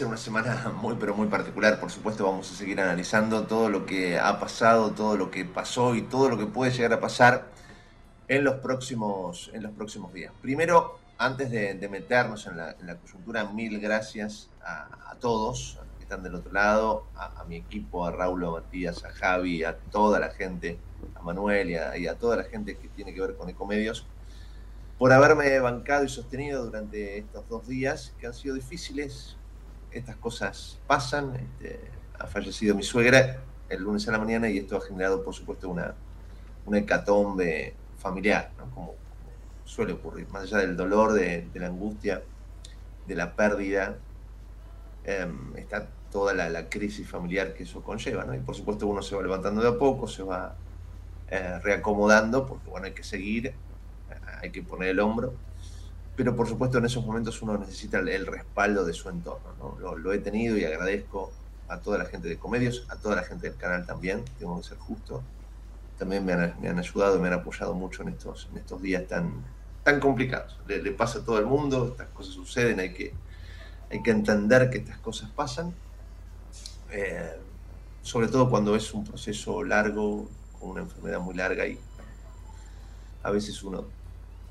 En una semana muy pero muy particular, por supuesto vamos a seguir analizando todo lo que ha pasado, todo lo que pasó y todo lo que puede llegar a pasar en los próximos, en los próximos días. Primero, antes de, meternos en la, coyuntura, mil gracias a, todos que están del otro lado, a, mi equipo, a Raúl, a Matías, a Javi, a toda la gente, a Manuel y a, y a toda la gente que tiene que ver con Ecomedios por haberme bancado y sostenido durante estos dos días que han sido difíciles. Estas cosas pasan. Este, ha fallecido mi suegra el lunes a la mañana y esto ha generado, por supuesto, una, una hecatombe familiar, como, suele ocurrir. Más allá del dolor, de, la angustia, de la pérdida, em, está toda la, crisis familiar que eso conlleva. Y por supuesto uno se va levantando de a poco, se va eh, reacomodando, porque bueno, hay que seguir hay que poner el hombro. Pero por supuesto en esos momentos uno necesita el, respaldo de su entorno. Lo, he tenido y agradezco a toda la gente de Comedios, a toda la gente del canal también, tengo que ser justo. También me han, ayudado, me han apoyado mucho en estos, en estos días tan, tan complicados. Le, pasa a todo el mundo, estas cosas suceden, hay que, hay que entender que estas cosas pasan. Eh, sobre todo cuando es un proceso largo, con una enfermedad muy larga y a veces uno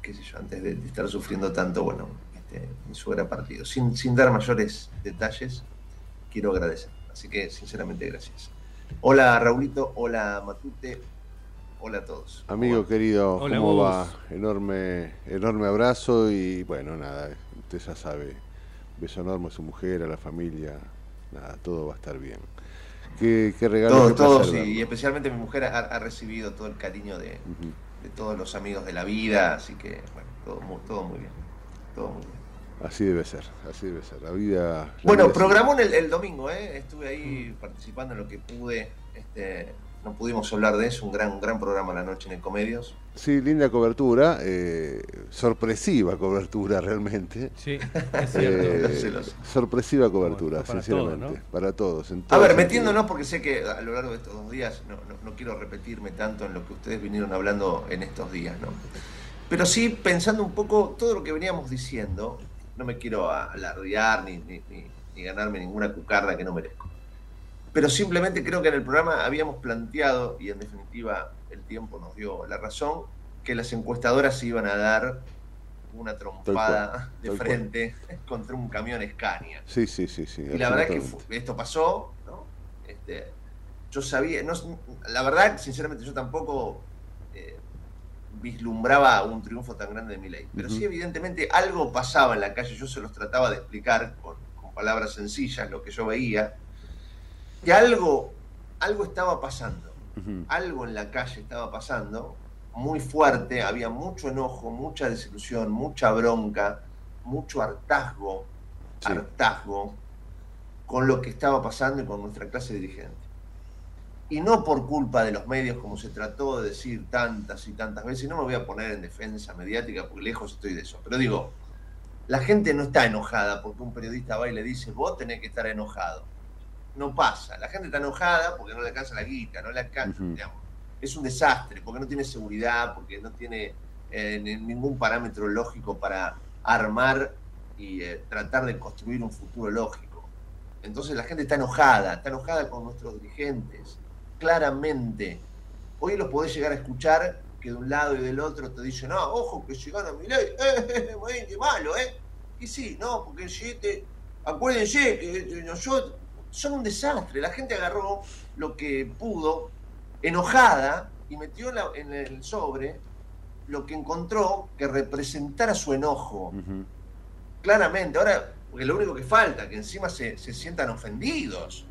qué sé yo, antes de, estar sufriendo tanto, bueno, este, mi suegra partido. Sin, sin dar mayores detalles, quiero agradecer. Así que, sinceramente, gracias. Hola, Raulito. Hola, Matute. Hola a todos. Amigo querido, ¿cómo va? Enorme, enorme abrazo y bueno, nada, usted ya sabe, beso enorme a su mujer, a la familia, nada, todo va a estar bien. Qué, qué regalo. Todo, todo, y especialmente mi mujer ha, recibido todo el cariño de, de todos los amigos de la vida, así que bueno, todo, todo muy bien, todo muy bien. Así debe ser, así debe ser. La vida. bueno, programó el, el, domingo, ¿eh? estuve ahí participando en lo que pude. Este, no pudimos hablar de eso, un gran, gran programa la noche en Ecomedios. Sí, linda cobertura, eh, sorpresiva cobertura realmente. Sí, es cierto. Eh, sorpresiva cobertura, sinceramente, para todos. a ver, metiéndonos, porque sé que a lo largo de estos dos días, no, no, quiero repetirme tanto en lo que ustedes vinieron hablando en estos días, ¿no? Pero sí pensando un poco todo lo que veníamos diciendo, no me quiero alardear ni, ni, ni ganarme ninguna cucarda que no merezco pero simplemente creo que en el programa habíamos planteado, y en definitiva el tiempo nos dio la razón, que las encuestadoras iban a dar una trompada de frente contra un camión Scania. Sí, sí, sí, sí. Y la verdad es que esto pasó, ¿no? Este, yo sabía, no, la verdad, sinceramente, yo tampoco eh, vislumbraba un triunfo tan grande de Milei. Pero sí, evidentemente, algo pasaba en la calle, yo se los trataba de explicar con, palabras sencillas lo que yo veía, que algo, algo estaba pasando, algo en la calle estaba pasando, muy fuerte, había mucho enojo, mucha desilusión, mucha bronca, mucho hartazgo, hartazgo con lo que estaba pasando y con nuestra clase dirigente. Y no por culpa de los medios, como se trató de decir tantas y tantas veces, y no me voy a poner en defensa mediática porque lejos estoy de eso, pero digo, la gente no está enojada porque un periodista va y le dice, vos tenés que estar enojado. No pasa, la gente está enojada porque no le alcanza la guita, no le alcanza, digamos. Es un desastre, porque no tiene seguridad, porque no tiene eh, ningún parámetro lógico para armar y eh, tratar de construir un futuro lógico. Entonces la gente está enojada, está enojada con nuestros dirigentes, claramente. Hoy los podés llegar a escuchar que de un lado y del otro te dicen, no, ojo, que si gana mi ley, eh, qué malo, ¿eh? Y sí, no, porque el acuérdense que nosotros, son un desastre. La gente agarró lo que pudo, enojada, y metió en el sobre lo que encontró que representara su enojo. Claramente, ahora, porque lo único que falta, que encima se, se sientan ofendidos.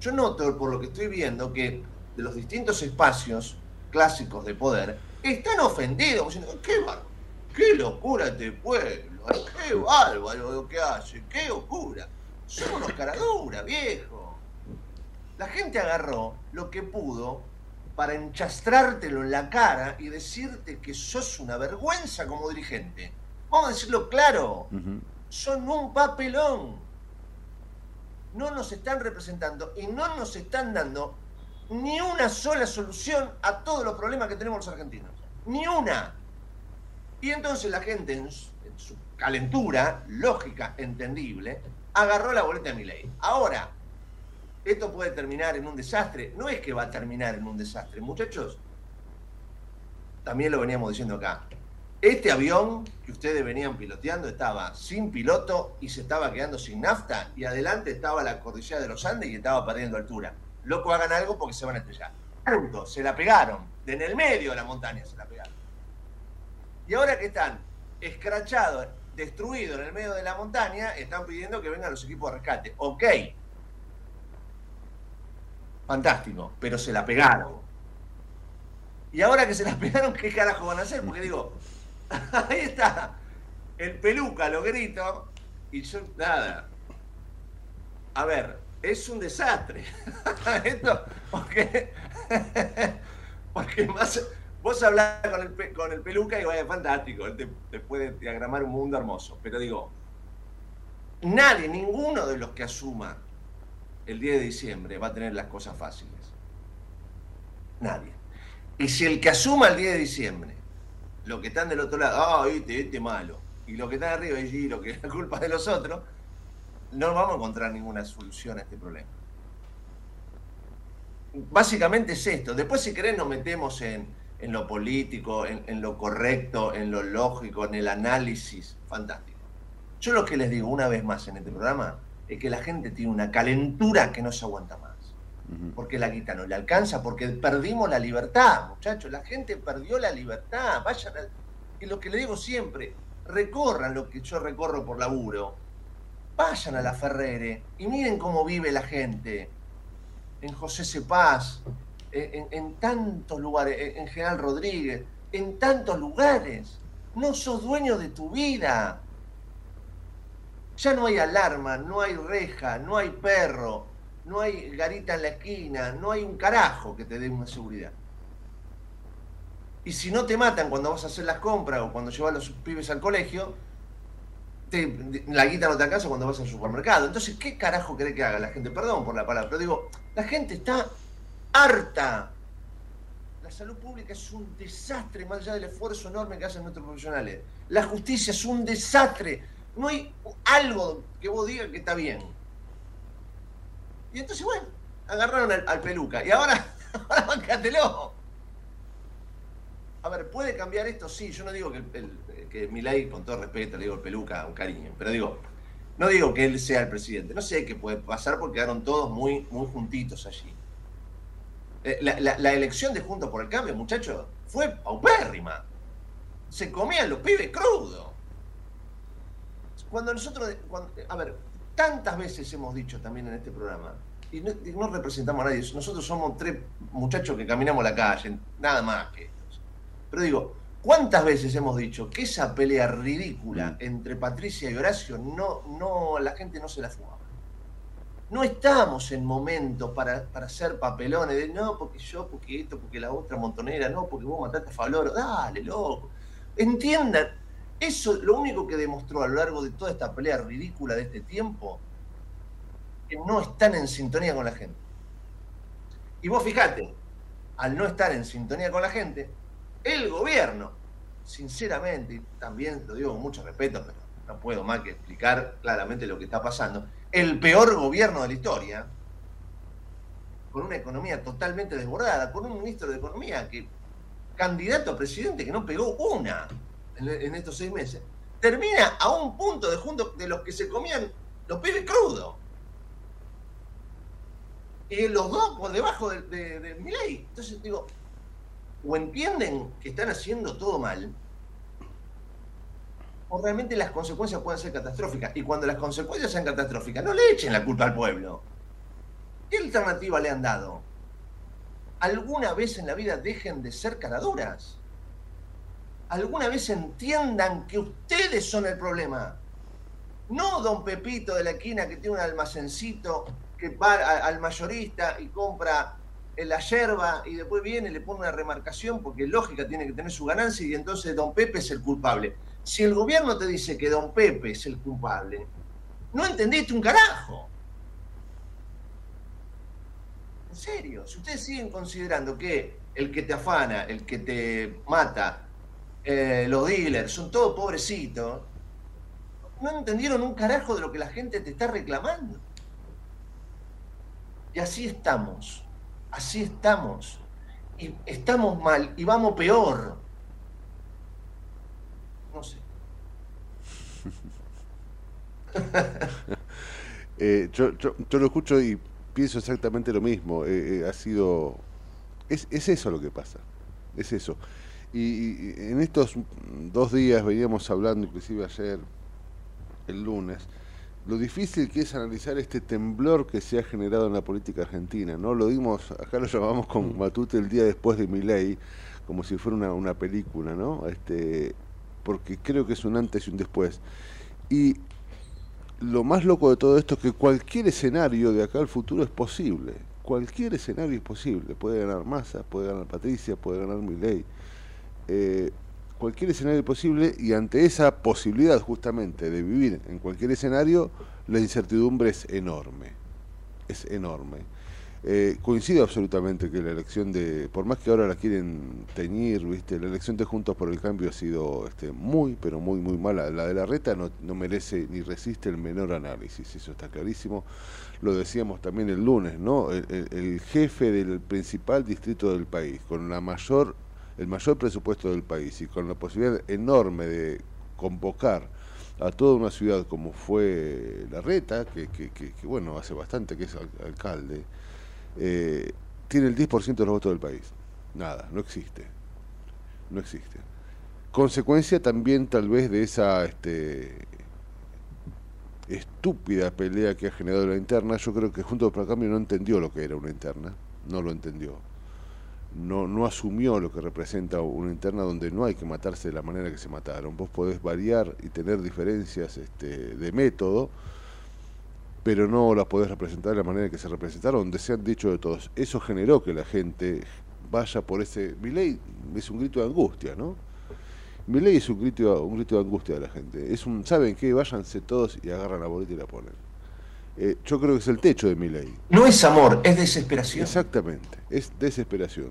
Yo noto, por lo que estoy viendo, que de los distintos espacios clásicos de poder están ofendidos, diciendo, qué, qué locura este pueblo, qué bárbaro lo que hace, qué locura. Son unos caraduras, viejo. La gente agarró lo que pudo para enchastrártelo en la cara y decirte que sos una vergüenza como dirigente. Vamos a decirlo claro, son un papelón no nos están representando y no nos están dando ni una sola solución a todos los problemas que tenemos los argentinos. Ni una. Y entonces la gente, en su, calentura, lógica, entendible, agarró la boleta de mi ley. Ahora, esto puede terminar en un desastre. No es que va a terminar en un desastre, muchachos. También lo veníamos diciendo acá. Este avión que ustedes venían piloteando estaba sin piloto y se estaba quedando sin nafta y adelante estaba la cordillera de los Andes y estaba perdiendo altura. Loco, hagan algo porque se van a estrellar. Punto. Se la pegaron. De en el medio de la montaña se la pegaron. Y ahora que están escrachados, destruidos en el medio de la montaña, están pidiendo que vengan los equipos de rescate. Ok. Fantástico. Pero se la pegaron. Y ahora que se la pegaron, ¿qué carajo van a hacer? Porque digo, Ahí está. El peluca lo grito y yo, nada. A ver, es un desastre. Esto, porque, porque más, vos hablás con el, con el peluca y vaya, fantástico, él te, puede diagramar un mundo hermoso. Pero digo, nadie, ninguno de los que asuma el 10 de diciembre va a tener las cosas fáciles. Nadie. Y si el que asuma el 10 de diciembre los que están del otro lado, ah, este, este malo, y los que están arriba, y lo que es la culpa de los otros, no vamos a encontrar ninguna solución a este problema. Básicamente es esto. Después, si querés, nos metemos en, lo político, en, lo correcto, en lo lógico, en el análisis. Fantástico. Yo lo que les digo una vez más en este programa es que la gente tiene una calentura que no se aguanta más porque la guita no le alcanza, porque perdimos la libertad, muchachos, la gente perdió la libertad, vayan a... Y lo que le digo siempre, recorran lo que yo recorro por laburo, vayan a la Ferrere y miren cómo vive la gente, en José Cepaz, en, en tantos lugares, en General Rodríguez, en tantos lugares, no sos dueño de tu vida. Ya no hay alarma, no hay reja, no hay perro, no hay garita en la esquina, no hay un carajo que te dé una seguridad. Y si no te matan cuando vas a hacer las compras o cuando llevas a los pibes al colegio, la guita no te alcanza cuando vas al supermercado. Entonces, ¿qué carajo cree que haga la gente? Perdón por la palabra, pero digo, la gente está harta. La salud pública es un desastre, más allá del esfuerzo enorme que hacen nuestros profesionales. La justicia es un desastre. No hay algo que vos digas que está bien. Y entonces, bueno, agarraron al, peluca. Y ahora, ahora bancátelo. A ver, ¿puede cambiar esto? Sí, yo no digo que, el, que Milay, con todo respeto, le digo el peluca, un cariño, pero digo, no digo que él sea el presidente. No sé qué puede pasar porque quedaron todos muy, muy juntitos allí. Eh, la, elección de Juntos por el Cambio, muchachos, fue paupérrima. se comían los pibes crudos. Cuando nosotros, a ver, tantas veces hemos dicho también en este programa, y no, representamos a nadie, nosotros somos tres muchachos que caminamos la calle, nada más que estos. Pero digo, ¿cuántas veces hemos dicho que esa pelea ridícula mm. entre Patricia y Horacio, no, no, la gente no se la fumaba? No estamos en momentos para, para hacer papelones de no, porque yo, porque esto, porque la otra montonera, no, porque vos mataste a Faloro, dale, loco. Entiendan, eso lo único que demostró a lo largo de toda esta pelea ridícula de este tiempo, que no están en sintonía con la gente. Y vos fijate, al no estar en sintonía con la gente, el gobierno, sinceramente, y también lo digo con mucho respeto, pero no puedo más que explicar claramente lo que está pasando, el peor gobierno de la historia, con una economía totalmente desbordada, con un ministro de Economía que, candidato a presidente que no pegó una en, estos seis meses, termina a un punto de junto de los que se comían los pibes crudos. Y los dos por debajo de, de mi ley. Entonces digo, o entienden que están haciendo todo mal, o realmente las consecuencias pueden ser catastróficas. Y cuando las consecuencias sean catastróficas, no le echen la culpa al pueblo. ¿Qué alternativa le han dado? ¿Alguna vez en la vida dejen de ser caraduras? ¿Alguna vez entiendan que ustedes son el problema? No don Pepito de la esquina que tiene un almacencito que va al mayorista y compra la yerba y después viene y le pone una remarcación porque lógica tiene que tener su ganancia y entonces don Pepe es el culpable. Si el gobierno te dice que don Pepe es el culpable, no entendiste un carajo. En serio, si ustedes siguen considerando que el que te afana, el que te mata, eh, los dealers, son todos pobrecitos, no entendieron un carajo de lo que la gente te está reclamando. Y así estamos, así estamos. Y estamos mal y vamos peor. No sé. Eh, yo, lo escucho y pienso exactamente lo mismo. Eh, eh, ha sido. Es, eso lo que pasa. Es eso. Y, en estos dos días veníamos hablando, inclusive ayer, el lunes, lo difícil que es analizar este temblor que se ha generado en la política argentina. ¿no? Lo dimos, acá lo llamamos con mm. Matute el día después de mi ley, como si fuera una, una película, ¿no? Este, porque creo que es un antes y un después. Y lo más loco de todo esto es que cualquier escenario de acá al futuro es posible. Cualquier escenario es posible. Puede ganar Massa, puede ganar Patricia, puede ganar Milei. Eh, cualquier escenario es posible y ante esa posibilidad justamente de vivir en cualquier escenario, la incertidumbre es enorme. Es enorme. Eh, coincido absolutamente que la elección de, por más que ahora la quieren teñir, viste, la elección de Juntos por el Cambio ha sido este, muy, pero muy, muy mala. La de la reta no, no merece ni resiste el menor análisis, eso está clarísimo. Lo decíamos también el lunes, ¿no? El, jefe del principal distrito del país, con la mayor, el mayor presupuesto del país y con la posibilidad enorme de convocar a toda una ciudad como fue la reta, que, que, que, que bueno, hace bastante que es alcalde, eh, tiene el 10% de los votos del país. Nada, no existe. No existe. Consecuencia también tal vez de esa este, estúpida pelea que ha generado la interna, yo creo que Junto por el Cambio no entendió lo que era una interna, no lo entendió. No, no asumió lo que representa una interna donde no hay que matarse de la manera que se mataron. Vos podés variar y tener diferencias este, de método, pero no las podés representar de la manera que se representaron, donde se han dicho de todos. Eso generó que la gente vaya por ese... Mi ley es un grito de angustia, ¿no? Mi ley es un grito, un grito de angustia de la gente. Es un, ¿saben qué? Váyanse todos y agarran la boleta y la ponen. Eh, yo creo que es el techo de mi ley. No es amor, es desesperación. Exactamente, es desesperación,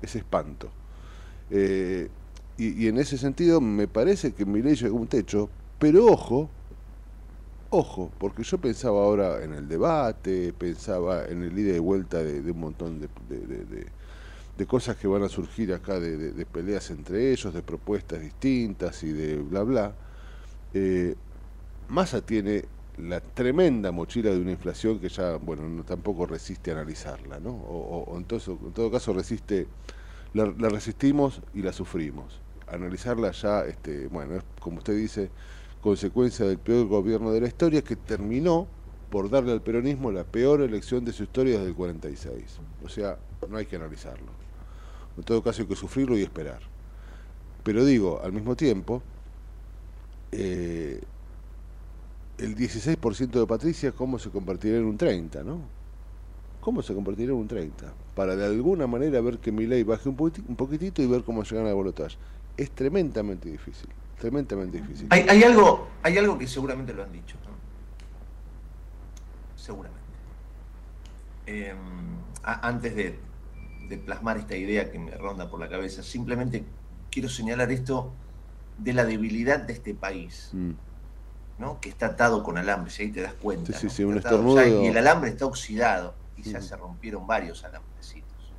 es espanto. Eh, y, y, en ese sentido me parece que mi ley llegó a un techo, pero ojo, Ojo, porque yo pensaba ahora en el debate, pensaba en el ida y vuelta de, un montón de, cosas que van a surgir acá, de, peleas entre ellos, de propuestas distintas y de bla bla. Eh, Massa tiene la tremenda mochila de una inflación que ya, bueno, no, tampoco resiste analizarla, ¿no? O, entonces, en todo caso resiste, la resistimos y la sufrimos analizarla ya, este, bueno, es como usted dice, consecuencia del peor gobierno de la historia que terminó por darle al peronismo la peor elección de su historia desde el 46. O sea, no hay que analizarlo. En todo caso hay que sufrirlo y esperar. Pero digo, al mismo tiempo, eh, el 16% de Patricia, ¿cómo se convertirá en un 30%? ¿no? ¿Cómo se convertirá en un 30%? Para de alguna manera ver que mi ley baje un, poquitito y ver cómo llegan a bolotaje. Es tremendamente difícil, tremendamente difícil. Hay, algo, hay algo que seguramente lo han dicho, seguramente. Em, antes de, plasmar esta idea que me ronda por la cabeza, simplemente quiero señalar esto de la debilidad de este país. Mm. ¿no? que está atado con alambre, si ahí te das cuenta. y el alambre está oxidado y ya mm. se rompieron varios alambrecitos.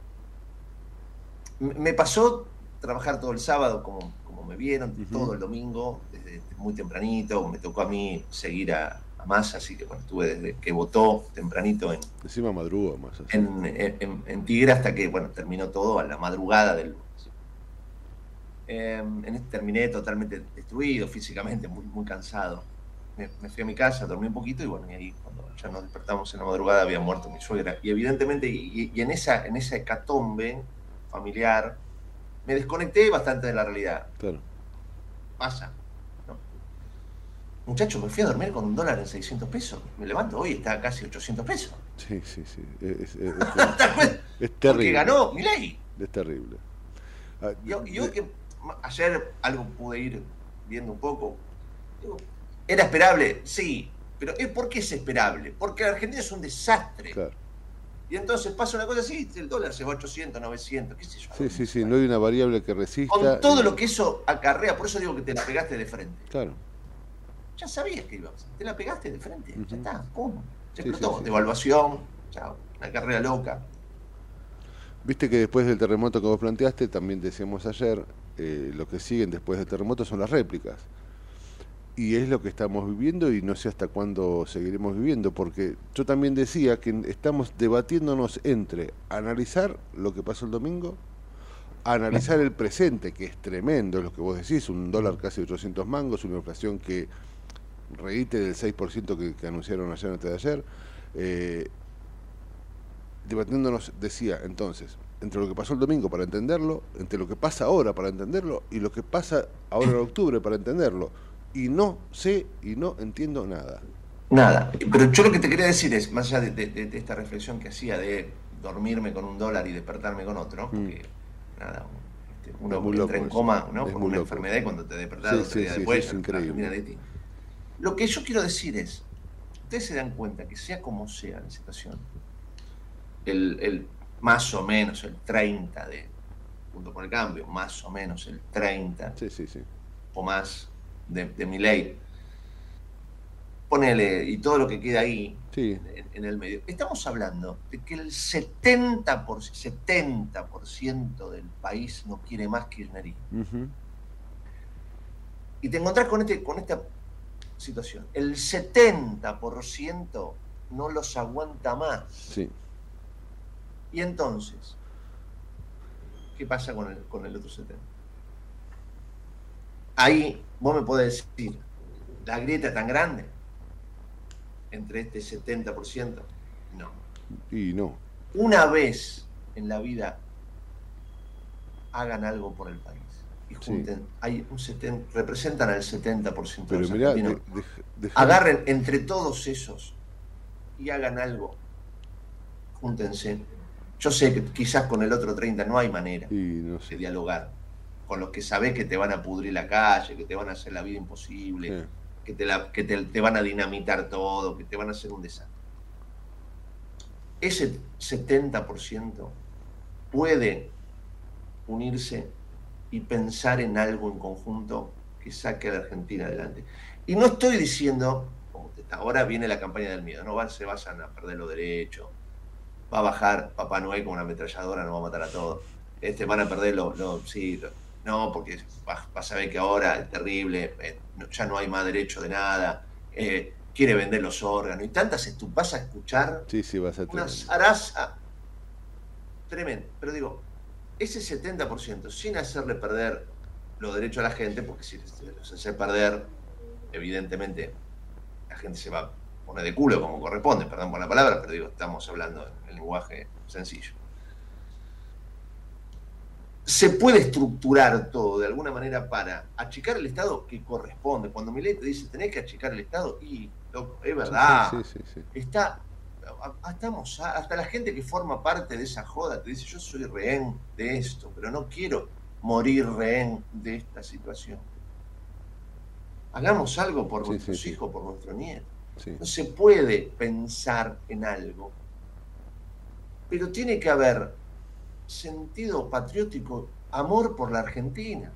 Me pasó trabajar todo el sábado, como, como me vieron, todo el domingo, desde muy tempranito, me tocó a mí seguir a, a Massa, así que bueno, estuve desde que votó tempranito en... Encima madruga Massa. En, en, Tigre hasta que, bueno, terminó todo a la madrugada del lunes. Em, en este terminé totalmente destruido físicamente, muy, muy cansado. Me, fui a mi casa, dormí un poquito y bueno, y ahí cuando ya nos despertamos en la madrugada había muerto mi suegra. Y evidentemente, y, en, esa, en esa hecatombe familiar, me desconecté bastante de la realidad. Claro. Pasa. Muchachos, me fui a dormir con un dólar en 600 pesos. Me levanto hoy, está casi 800 pesos. Sí, sí, sí. Es, es, terrible. Porque ganó ley. Es terrible. Ah, yo, yo que ayer algo pude ir viendo un poco. ¿Era esperable? Sí. Pero ¿por qué es esperable? Porque la Argentina es un desastre. Claro. Y entonces pasa una cosa así, el dólar se va a 800, 900, qué sé yo. Sí, sí, sí, no hay una variable que resista. Con todo lo que eso acarrea, por eso digo que te la pegaste de frente. Claro ya sabías que iba a pasar. Te la pegaste de frente, ya está, ¿cómo? Se explotó, devaluación, chao, una carrera loca. Viste que después del terremoto que vos planteaste, también decíamos ayer, eh, lo que siguen después del terremoto son las réplicas. Y es lo que estamos viviendo y no sé hasta cuándo seguiremos viviendo, porque yo también decía que estamos debatiéndonos entre analizar lo que pasó el domingo, analizar el presente, que es tremendo, lo que vos decís, un dólar casi 800 mangos, una inflación que reíte del 6% que, anunciaron ayer antes de ayer, eh, debatiéndonos, decía entonces, entre lo que pasó el domingo para entenderlo, entre lo que pasa ahora para entenderlo y lo que pasa ahora en octubre para entenderlo. Y no sé y no entiendo nada. Nada. Pero yo lo que te quería decir es, más allá de, esta reflexión que hacía de dormirme con un dólar y despertarme con otro, mm. porque nada, este, uno entra en coma ¿no? por una enfermedad y cuando te despertas sí, sí, después, es increíble. De ti. Lo que yo quiero decir es, ustedes se dan cuenta que sea como sea la situación, el, más o menos el 30 de, junto con el cambio, más o menos el 30 o más de, mi ley, ponele, y todo lo que queda ahí en, el medio. Estamos hablando de que el 70%, por, 70 del país no quiere más kirchnerismo. Y te encontrás con, este, con esta situación. El 70% no los aguanta más. Sí. Y entonces, ¿qué pasa con el, con el otro 70%? Ahí vos me podés decir, la grieta tan grande entre este 70%. No. Y no. Una vez en la vida hagan algo por el país y junten, hay un 70, representan al 70% Pero de los Agarren entre todos esos y hagan algo. Júntense. Yo sé que quizás con el otro 30 no hay manera de dialogar. Con los que sabés que te van a pudrir la calle, que te van a hacer la vida imposible, que, te, la, que te van a dinamitar todo, que te van a hacer un desastre. Ese 70% puede unirse y pensar en algo en conjunto que saque a la Argentina adelante. Y no estoy diciendo, como ahora viene la campaña del miedo, no se vayan a perder los derechos, va a bajar Papá Noel con una ametralladora, no va a matar a todos, este, van a perder los, sí, no, porque vas, a ver que ahora es terrible, eh, ya no hay más derecho de nada, eh, quiere vender los órganos, y tantas tú vas a escuchar sí, sí, vas a una zaraza tremenda, pero digo, ese 70%, sin hacerle perder los derechos a la gente, porque si los hace perder, evidentemente la gente se va a poner de culo como corresponde, perdón por la palabra, pero digo, estamos hablando en lenguaje sencillo. Se puede estructurar todo de alguna manera para achicar el Estado que corresponde. Cuando mi ley te dice tenés que achicar el Estado, y es verdad, está estamos hasta la gente que forma parte de esa joda te dice yo soy rehén de esto, pero no quiero morir rehén de esta situación. Hagamos algo por nuestros hijos, por nuestro nieto. No se puede pensar en algo, pero tiene que haber sentido patriótico, amor por la Argentina,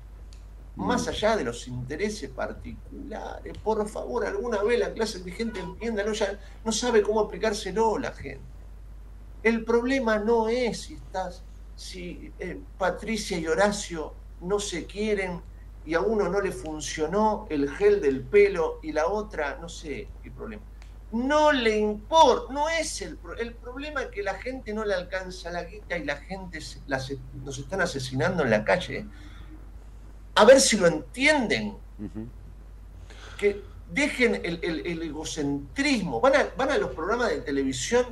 más mm. allá de los intereses particulares. Por favor, alguna vez la clase dirigente entienda, no, ya no sabe cómo aplicárselo la gente. El problema no es si estás, si eh, Patricia y Horacio no se quieren y a uno no le funcionó el gel del pelo y la otra, no sé qué problema. No le importa, no es el, el problema que la gente no le alcanza la guita y la gente nos están asesinando en la calle. A ver si lo entienden. Que dejen el, egocentrismo. Van a, van a los programas de televisión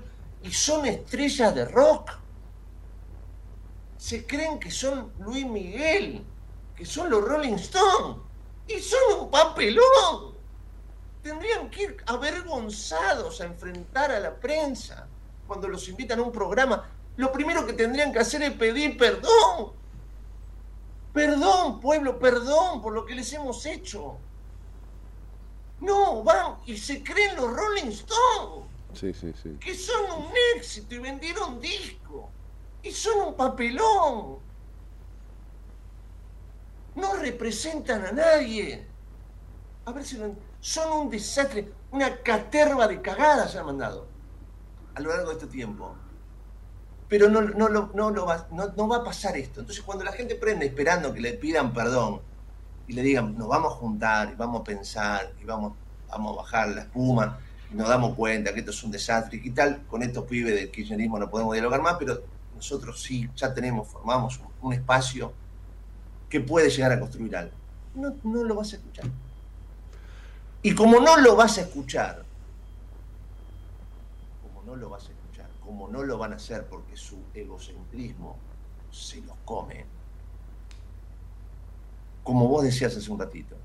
y son estrellas de rock. Se creen que son Luis Miguel que son los Rolling Stones. Y son un papelón. Tendrían que ir avergonzados a enfrentar a la prensa cuando los invitan a un programa. Lo primero que tendrían que hacer es pedir perdón. Perdón, pueblo, perdón por lo que les hemos hecho. No, van y se creen los Rolling Stones. Sí, sí, sí. Que son un éxito y vendieron disco. Y son un papelón no representan a nadie. A ver si son un desastre, una caterva de cagadas han mandado a lo largo de este tiempo. Pero no, no, no, no, va, no, va a pasar esto. Entonces cuando la gente prende esperando que le pidan perdón y le digan, nos vamos a juntar y vamos a pensar y vamos, vamos a bajar la espuma y nos damos cuenta que esto es un desastre y tal, con estos pibes del kirchnerismo no podemos dialogar más, pero nosotros sí, ya tenemos, formamos un espacio que puede llegar a construir algo. No, no lo vas a escuchar. Y como no lo vas a escuchar, como no lo vas a escuchar, como no lo van a hacer porque su egocentrismo se los come, como vos decías hace un ratito,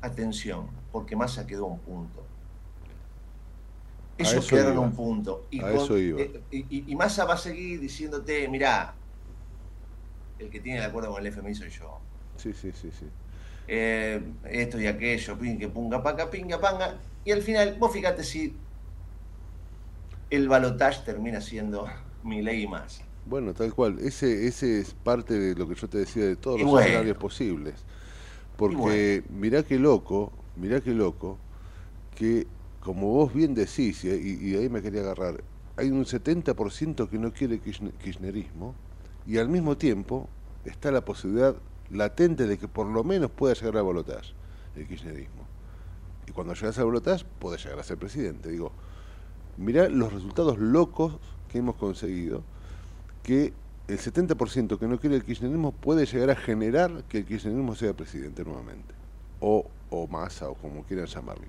atención, porque Massa quedó un punto. Ellos quedaron un punto. Y, eh, y, y Massa va a seguir diciéndote, mirá, el que tiene el acuerdo con el FMI soy yo. Sí, sí, sí, sí. Eh, esto y aquello, pingue, punga, paca, pinga, panga. Y al final, vos fíjate si el balotaje termina siendo mi ley más. Bueno, tal cual. Ese, ese es parte de lo que yo te decía de todos los escenarios posibles. Porque mirá qué loco, mirá qué loco, que como vos bien decís, y, y ahí me quería agarrar, hay un 70% que no quiere kirchnerismo, y al mismo tiempo está la posibilidad latente de que por lo menos pueda llegar a votar el kirchnerismo. Y cuando llegas a votar puede llegar a ser presidente. Digo, mirá los resultados locos que hemos conseguido, que el 70% que no quiere el kirchnerismo puede llegar a generar que el kirchnerismo sea presidente nuevamente, o, o masa, o como quieran llamarle.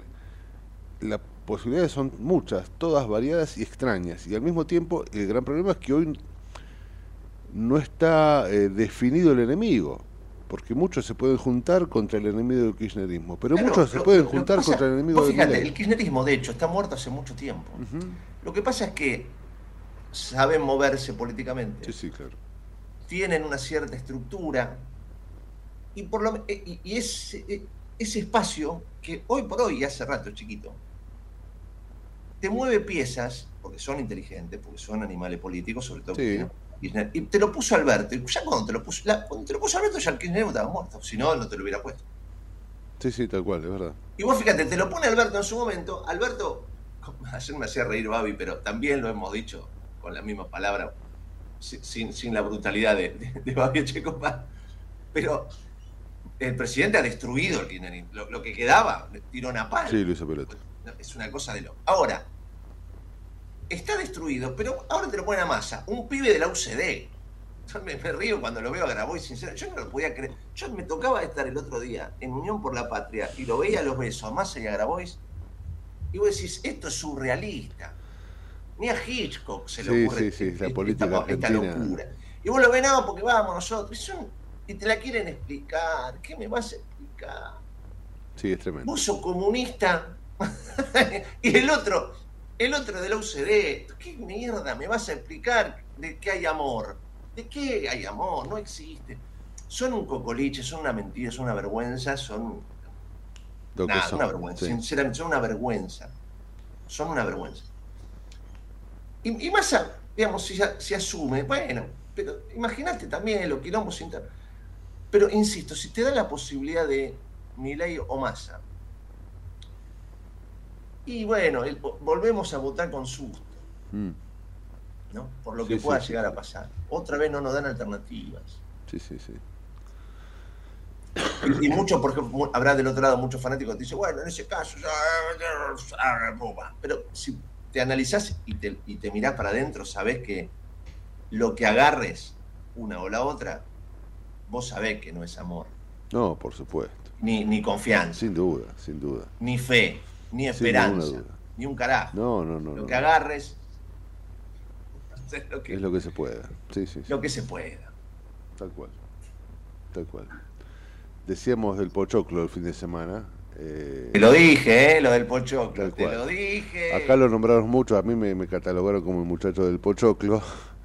Las posibilidades son muchas, todas variadas y extrañas, y al mismo tiempo el gran problema es que hoy no está eh, definido el enemigo porque muchos se pueden juntar contra el enemigo del kirchnerismo, pero muchos se pueden juntar contra el enemigo del Fíjate, el kirchnerismo de hecho está muerto hace mucho tiempo. Lo que pasa es que saben moverse políticamente. Sí, sí, claro. Tienen una cierta estructura y por lo y, ese, e, ese espacio que hoy por hoy hace rato chiquito te mueve piezas porque son inteligentes, porque son animales políticos, sobre todo y te lo puso Alberto. Y ya cuando te lo puso, cuando te lo puso Alberto, ya el Kirchner estaba muerto. Si no, no te lo hubiera puesto. Sí, sí, tal cual, es verdad. Y vos fíjate, te lo pone Alberto en su momento. Alberto, ayer me hacía reír Babi, pero también lo hemos dicho con la misma palabra, sin, sin la brutalidad de, de, Babi Echecopa. Pero el presidente ha destruido el Kirchner. Lo, que quedaba, tiró una pala. Sí, hizo pelota. Es una cosa de lo. Ahora, está destruido, pero ahora te lo ponen a masa, un pibe de la UCD. me, río cuando lo veo a Grabois, sinceramente, yo no lo podía creer. Yo me tocaba estar el otro día en Unión por la Patria y lo veía a los besos a Massa y a Grabois, y vos decís, esto es surrealista. Ni a Hitchcock se le ocurre sí, sí, la política esta, locura. Y vos lo ven, no, porque vamos nosotros. Y te la quieren explicar. ¿Qué me vas a explicar? Sí, es tremendo. Vos sos comunista. y el otro, el otro de la UCD. ¿Qué mierda me vas a explicar de qué hay amor? ¿De qué hay amor? No existe. Son un cocoliche, son una mentira, son una vergüenza, son. Nada, una vergüenza. Sinceramente, son una vergüenza. Son una vergüenza. Y, más, digamos, si se asume, bueno, pero imagínate también lo quilombos internos. Pero insisto, si te da la posibilidad de Milei o Massa, y bueno, volvemos a votar con susto. Mm. ¿no? Por lo que pueda llegar a pasar. Otra vez no nos dan alternativas. Sí, sí, sí. Y, mucho, porque habrá del otro lado muchos fanáticos que dicen, bueno, en ese caso, pero si te analizás y te, y te mirás para adentro, sabés que lo que agarres, una o la otra, vos sabés que no es amor. No, por supuesto. Ni, ni confianza. Sin duda, sin duda. Ni fe, ni esperanza, ni un carajo. No, no, no. Lo que agarres es lo que se pueda. Sí, sí, Lo que se pueda. Tal cual. Tal cual. Decíamos del pochoclo el fin de semana. Eh, te lo dije, ¿eh? lo del pochoclo. Te lo dije. Acá lo nombraron mucho. A mí me, me catalogaron como el muchacho del pochoclo.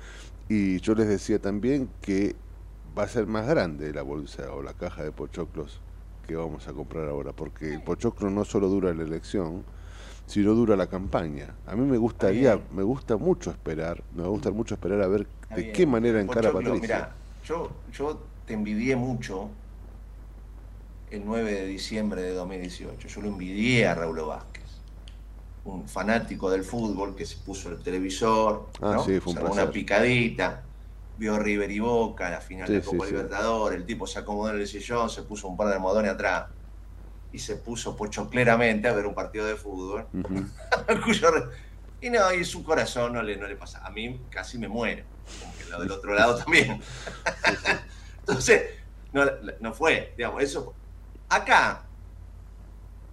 Y yo les decía también que va a ser más grande la bolsa o la caja de pochoclos que vamos a comprar ahora, porque el pochoclo no solo dura la elección, si no dura la campaña. A mí me gustaría, me gusta mucho esperar, me gusta mucho esperar a ver de qué manera encara Patricia. Mira, yo, yo te envidié mucho el 9 de diciembre de 2018. Yo lo envidié a Raúl Vázquez, un fanático del fútbol que se puso el televisor, ah, una picadita, vio River y Boca, la final de Copa Libertador, el tipo se acomodó en el sillón, se puso un par de almohadones atrás y se puso pochocleramente a ver un partido de fútbol. y no, y su corazón no le, no le pasa. A mí casi me muero, como que lo del otro lado también. Entonces, no, no fue, digamos, eso. Acá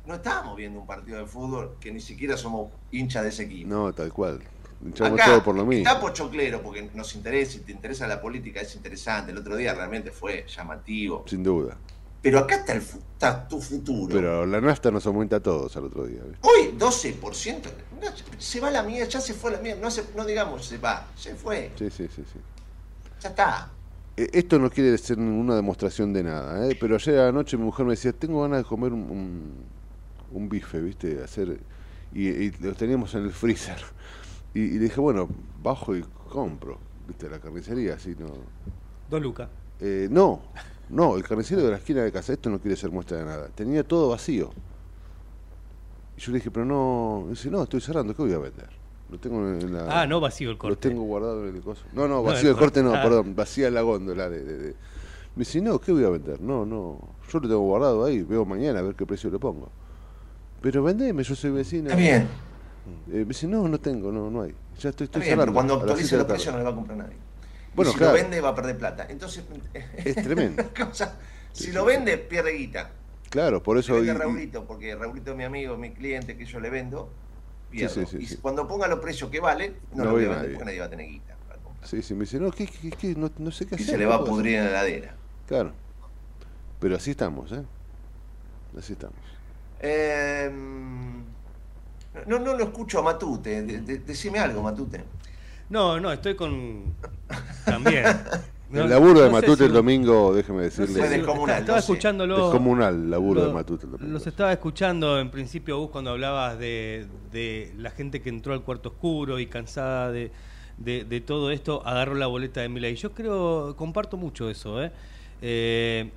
no estábamos viendo un partido de fútbol que ni siquiera somos hinchas de ese equipo. No, tal cual. Hinchamos todo por lo mismo. Está pochoclero porque nos interesa, si te interesa la política es interesante. El otro día realmente fue llamativo. Sin duda. Pero acá está, el, está tu futuro. Pero la nuestra nos aumenta a todos al otro día. Hoy 12%. se va la mía, ya se fue la mía. No, no digamos se va, se fue. Sí, sí, sí. sí. Ya está. E, esto no quiere ser ninguna demostración de nada, ¿eh? pero ayer anoche mi mujer me decía, tengo ganas de comer un, un, bife, ¿viste? Hacer y, lo teníamos en el freezer. Y, y, le dije, bueno, bajo y compro, ¿viste? La carnicería, así no... Dos lucas. Eh, no, no, el carnicero de la esquina de casa, esto no quiere ser muestra de nada. Tenía todo vacío. Y yo le dije, pero no. dice, no, estoy cerrando, ¿qué voy a vender? Lo tengo en la. Ah, no vacío el corte. Lo tengo guardado en el coso. No, no, vacío el, corte no, ah. perdón, vacía la góndola. De, de, Me dice, no, ¿qué voy a vender? No, no, yo lo tengo guardado ahí, veo mañana a ver qué precio le pongo. Pero vendeme, yo soy vecino. Está bien. Eh, me dice, no, no tengo, no, no hay. Ya estoy, estoy cuando actualice los precios no le va a comprar nadie. Bueno, si lo vende va a perder plata. Entonces, es tremendo. si lo vende, pierde guita. Claro, por eso. Vende Raulito, porque Raulito es mi amigo, mi cliente, que yo le vendo, y cuando ponga los precios que vale, no, lo voy a vender porque nadie va a tener guita. Sí, sí, me dice, no, ¿qué, qué, qué? No, no, sé qué hacer. Y se le va a pudrir en la heladera. Claro. Pero así estamos, ¿eh? Así estamos. Eh, no, no lo escucho a Matute. decime algo, Matute. No, no, estoy con. También. el laburo de Matute el domingo, déjeme decirle. Fue descomunal. Estaba escuchándolo. Descomunal el laburo de Matute el domingo. Los estaba escuchando en principio vos cuando hablabas de, de la gente que entró al cuarto oscuro y cansada de, de, todo esto, agarró la boleta de Milay. Yo creo, comparto mucho eso. ¿eh? Eh,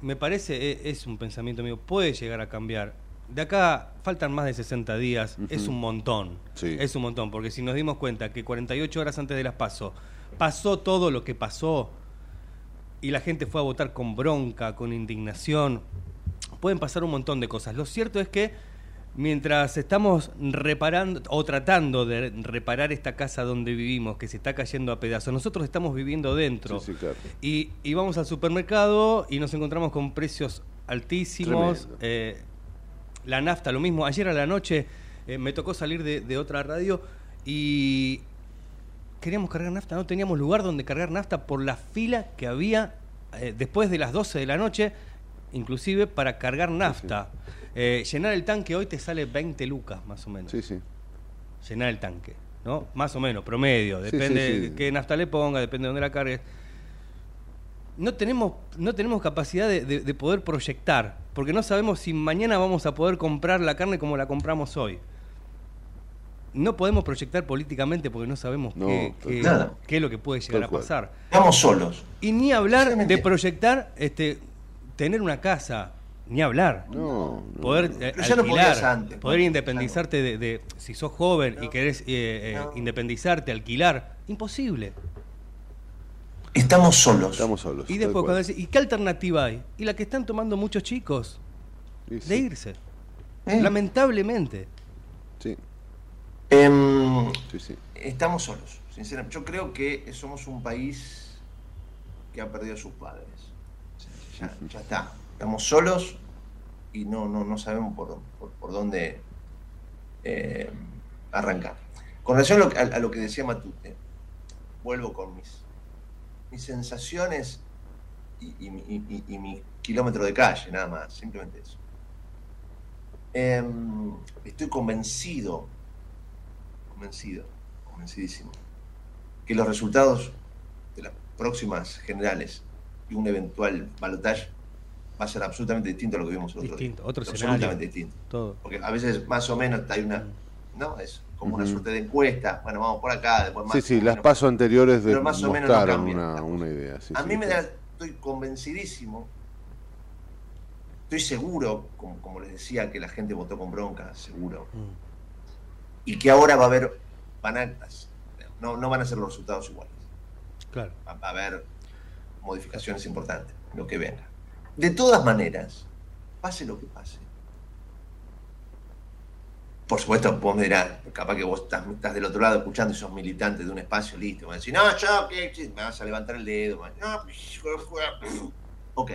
me parece, e, es un pensamiento mío, puede llegar a cambiar de acá faltan más de 60 días, es un montón. Es un montón, porque si nos dimos cuenta que 48 horas antes de las PASO pasó todo lo que pasó y la gente fue a votar con bronca, con indignación, pueden pasar un montón de cosas. Lo cierto es que mientras estamos reparando o tratando de reparar esta casa donde vivimos, que se está cayendo a pedazos, nosotros estamos viviendo dentro. Sí, sí, claro. y, y vamos al supermercado y nos encontramos con precios altísimos. Eh, la nafta, lo mismo. Ayer a la noche eh, me tocó salir de, de otra radio y queríamos cargar nafta, no teníamos lugar donde cargar nafta por la fila que había eh, después de las 12 de la noche, inclusive para cargar nafta. Eh, llenar el tanque hoy te sale 20 lucas más o menos. Sí, sí. Llenar el tanque, ¿no? Más o menos, promedio. Depende sí. de qué nafta le ponga, depende de dónde la cargues. No tenemos, no tenemos capacidad de, de- de poder proyectar, porque no sabemos si mañana vamos a poder comprar la carne como la compramos hoy. No podemos proyectar políticamente porque no sabemos No, qué, qué- es lo que puede llegar a pasar. Estamos solos. Y ni hablar de proyectar este, tener una casa, ni hablar. No, no. Poder eh, alquilar, antes, poder ¿no? independizarte de, de- si sos joven y querés eh, eh, independizarte, alquilar, imposible. Estamos solos. Estamos solos. Y después cuando decís, ¿y qué alternativa hay? Y la que están tomando muchos chicos, Sí, de irse. ¿Eh? Lamentablemente. Sí, Em, sí, sí. estamos solos, sinceramente. Yo creo que somos un país que ha perdido a sus padres. Ya, ya está. Estamos solos y no, no, no sabemos por, por, por dónde eh, arrancar. Con relación a lo, que- a- a lo que decía Matute, vuelvo con mis, mis sensaciones y, y mi- y- y- y mi kilómetro de calle, nada más, simplemente eso. Em, estoy convencido, convencido, convencidísimo, que los resultados de las próximas generales y un eventual balotaje va a ser absolutamente distinto a lo que vimos el otro Distinto, día. otro absolutamente distinto. Todo. Porque a veces más o menos hay una, ¿no? Es como una suerte de encuesta. Bueno, vamos por acá, después más Sí, sí, las pasos anteriores de, Pero más o menos no una, una idea. sí, a sí, mí me da, estoy convencidísimo, estoy seguro, como, como les decía, que la gente votó con bronca, seguro, Mm, y que ahora va a haber, van a, no, no van a ser los resultados iguales, Claro. va, va a haber modificaciones importantes, lo que venga. De todas maneras, pase lo que pase. Por supuesto, vos me dirás, capaz que vos estás, estás del otro lado escuchando y sos militante de un espacio, listo. Me vas a decir, no, yo, ¿qué? Me vas a levantar el dedo. vas no, ok.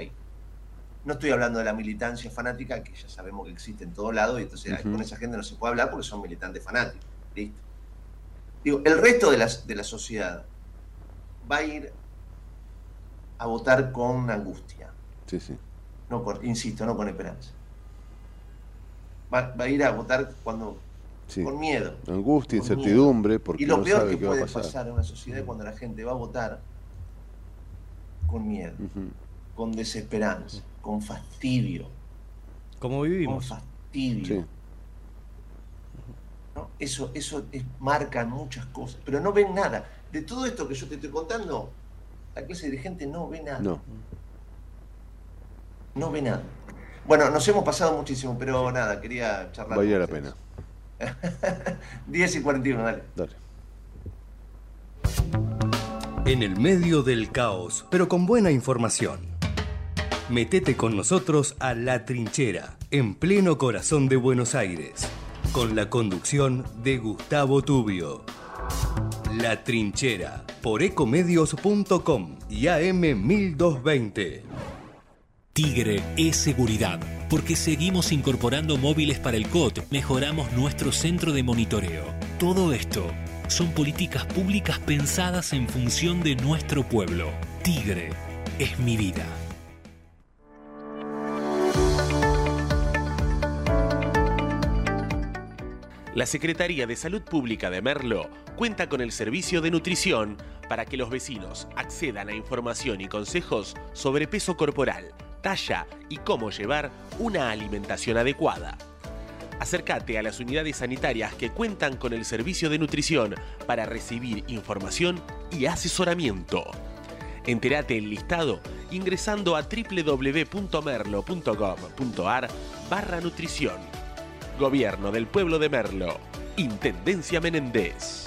No estoy hablando de la militancia fanática, que ya sabemos que existe en todo lado, y entonces con esa gente no se puede hablar porque son militantes fanáticos. Listo. Digo, el resto de, las, de la sociedad va a ir a votar con angustia, Sí, sí. no con, insisto, no con esperanza. Va, va a ir a votar cuando sí. con miedo. Angustia, con incertidumbre, porque y lo no peor sabe que qué va a puede pasar. pasar en una sociedad es cuando la gente va a votar con miedo, con desesperanza, con fastidio, Como con vivimos. fastidio. Sí. ¿no? Eso, eso es- marca muchas cosas, pero no ven nada. De todo esto que yo te estoy contando, la clase dirigente no ve nada. No. No ve nada. Bueno, nos hemos pasado muchísimo, pero nada, quería charlar. Valía la ustedes. 10 y 41, dale. Dale. En el medio del caos, pero con buena información. Metete con nosotros a La Trinchera, en pleno corazón de Buenos Aires, con la conducción de Gustavo Tubio. La Trinchera, por ecomedios.com y AM1220. Tigre es seguridad, porque seguimos incorporando móviles para el COT, mejoramos nuestro centro de monitoreo. Todo esto son políticas públicas pensadas en función de nuestro pueblo. Tigre es mi vida. La Secretaría de Salud Pública de Merlo cuenta con el servicio de nutrición para que los vecinos accedan a información y consejos sobre peso corporal, y cómo llevar una alimentación adecuada. Acércate a las unidades sanitarias que cuentan con el servicio de nutrición para recibir información y asesoramiento. Entérate el listado ingresando a www.merlo.gov.ar barra nutrición. Gobierno del Pueblo de Merlo. Intendencia Menéndez.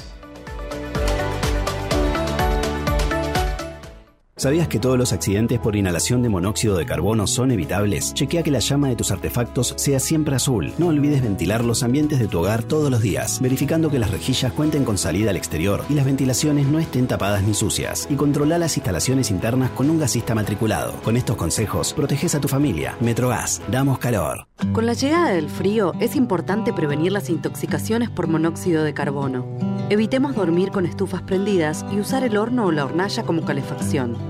¿Sabías que todos los accidentes por inhalación de monóxido de carbono son evitables? Chequea que la llama de tus artefactos sea siempre azul. No olvides ventilar los ambientes de tu hogar todos los días, verificando que las rejillas cuenten con salida al exterior y las ventilaciones no estén tapadas ni sucias. Y controla las instalaciones internas con un gasista matriculado. Con estos consejos, proteges a tu familia. Metrogas, damos calor. Con la llegada del frío, es importante prevenir las intoxicaciones por monóxido de carbono. Evitemos dormir con estufas prendidas y usar el horno o la hornalla como calefacción.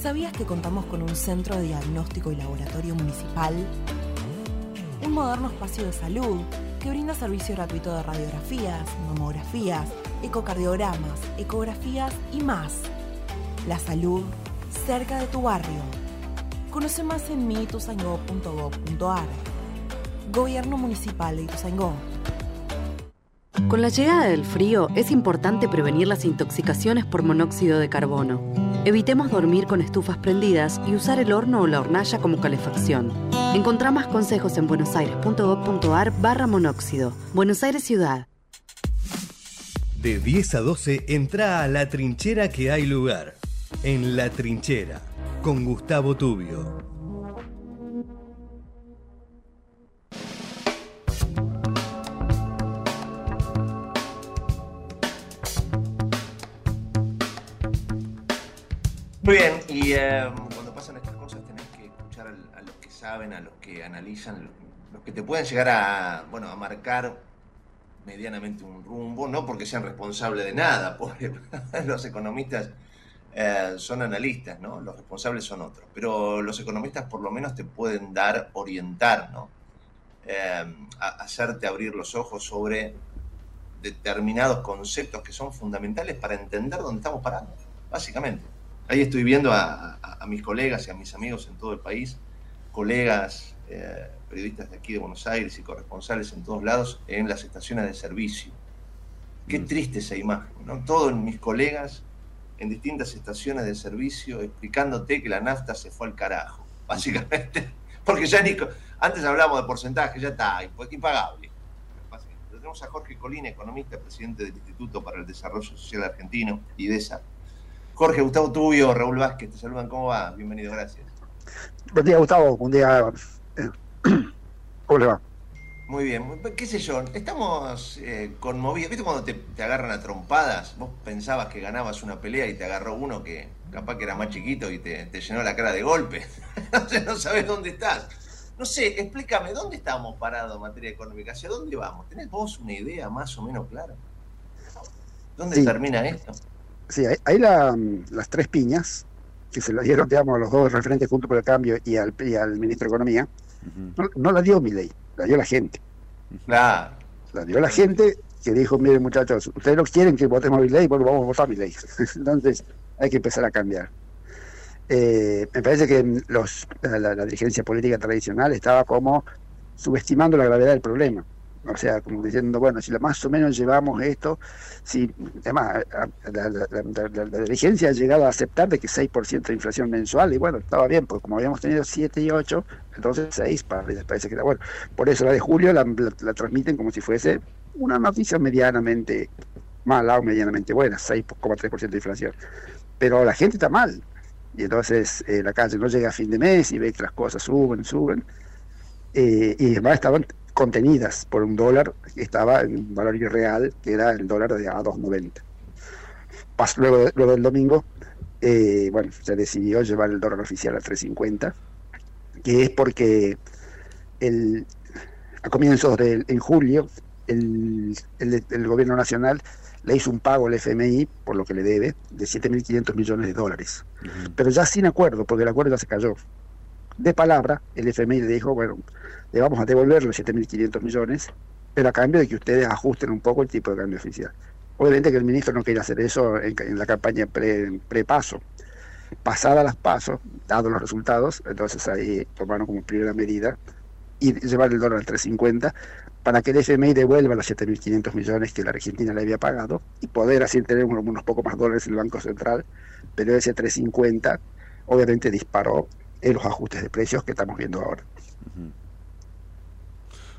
¿Sabías que contamos con un centro de diagnóstico y laboratorio municipal? Un moderno espacio de salud que brinda servicio gratuito de radiografías, mamografías, ecocardiogramas, ecografías y más. La salud cerca de tu barrio. Conoce más en mitusango.gov.ar. Gobierno Municipal de Ituzaingó. Con la llegada del frío es importante prevenir las intoxicaciones por monóxido de carbono. Evitemos dormir con estufas prendidas y usar el horno o la hornalla como calefacción. Encontrá más consejos en buenosaires.gov.ar barra monóxido. Buenos Aires Ciudad. De 10 a 12 entra a la trinchera que hay lugar. En la trinchera, con Gustavo Tubio. Muy bien, y em, cuando pasan estas cosas tenés que escuchar a, los que saben, a los que analizan, los, que te pueden llegar a, bueno, a marcar medianamente un rumbo, no porque sean responsables de nada, porque los economistas eh, son analistas, ¿no? Los responsables son otros, pero los economistas por lo menos te pueden dar, orientar, ¿no? Em, hacerte abrir los ojos sobre determinados conceptos que son fundamentales para entender dónde estamos parando, básicamente. Ahí estoy viendo a, mis colegas y a mis amigos en todo el país, colegas eh, periodistas de aquí de Buenos Aires y corresponsales en todos lados en las estaciones de servicio. Qué mm. triste esa imagen, ¿no? Todos mis colegas en distintas estaciones de servicio explicándote que la nafta se fue al carajo, básicamente. Porque ya ni, antes hablábamos de porcentaje, ya está, impagable. tenemos a Jorge Colina, economista, presidente del Instituto para el Desarrollo Social Argentino, IDESA Jorge, Gustavo Tubio, Raúl Vázquez, te saludan. ¿Cómo va? Bienvenido, gracias. Buen día, Gustavo. Buen día. Eh, ¿Cómo le va? Muy bien, qué sé yo, estamos eh, conmovidos. ¿Viste cuando te, te, agarran a trompadas? Vos pensabas que ganabas una pelea y te agarró uno que capaz que era más chiquito y te, te llenó la cara de golpe. Entonces no sabes dónde estás. No sé, explícame, ¿dónde estamos parados en materia económica? ¿Hacia dónde vamos? ¿Tenés vos una idea más o menos clara? ¿Dónde Sí. termina esto? Sí, hay, hay la, las tres piñas que se las dieron, digamos, a los dos referentes junto por el cambio y al, y al ministro de Economía. no, no la dio mi ley, la dio la gente. La dio la gente que dijo, miren muchachos, ustedes no quieren que votemos mi ley, bueno, vamos a votar mi ley. Entonces hay que empezar a cambiar. Eh, me parece que los, la, la- la dirigencia política tradicional estaba como subestimando la gravedad del problema. O sea, como diciendo, bueno, si más o menos llevamos esto, si, además, la, la- dirigencia ha llegado a aceptar de que 6% de inflación mensual, y bueno, estaba bien, porque como habíamos tenido 7 y 8, entonces 6 para, les parece que era bueno. Por eso la de julio la transmiten como si fuese una noticia medianamente mala o medianamente buena, 6,3% de inflación. Pero la gente está mal. Y entonces eh, la calle no llega a fin de mes y ve que las cosas suben, suben. Eh, y además estaban contenidas por un dólar estaba en un valor irreal, que era el dólar de a 2.90. Pas- Luego, luego del domingo, eh, bueno, se decidió llevar el dólar oficial a 3.50, que es porque el, a comienzos de en julio el, el- el gobierno nacional le hizo un pago al FMI por lo que le debe de 7.500 millones de dólares, pero ya sin acuerdo, porque el acuerdo ya se cayó. De palabra, el FMI le dijo, bueno, le vamos a devolver los 7.500 millones, pero a cambio de que ustedes ajusten un poco el tipo de cambio oficial. Obviamente que el ministro no quería hacer eso en, la campaña pre- pre-paso. Pasadas las pasos, dados los resultados, entonces ahí tomaron como primera medida y llevar el dólar al 350 para que el FMI devuelva los 7.500 millones que la Argentina le había pagado y poder así tener unos, unos pocos más dólares en el Banco Central, pero ese 350 obviamente disparó en los ajustes de precios que estamos viendo ahora.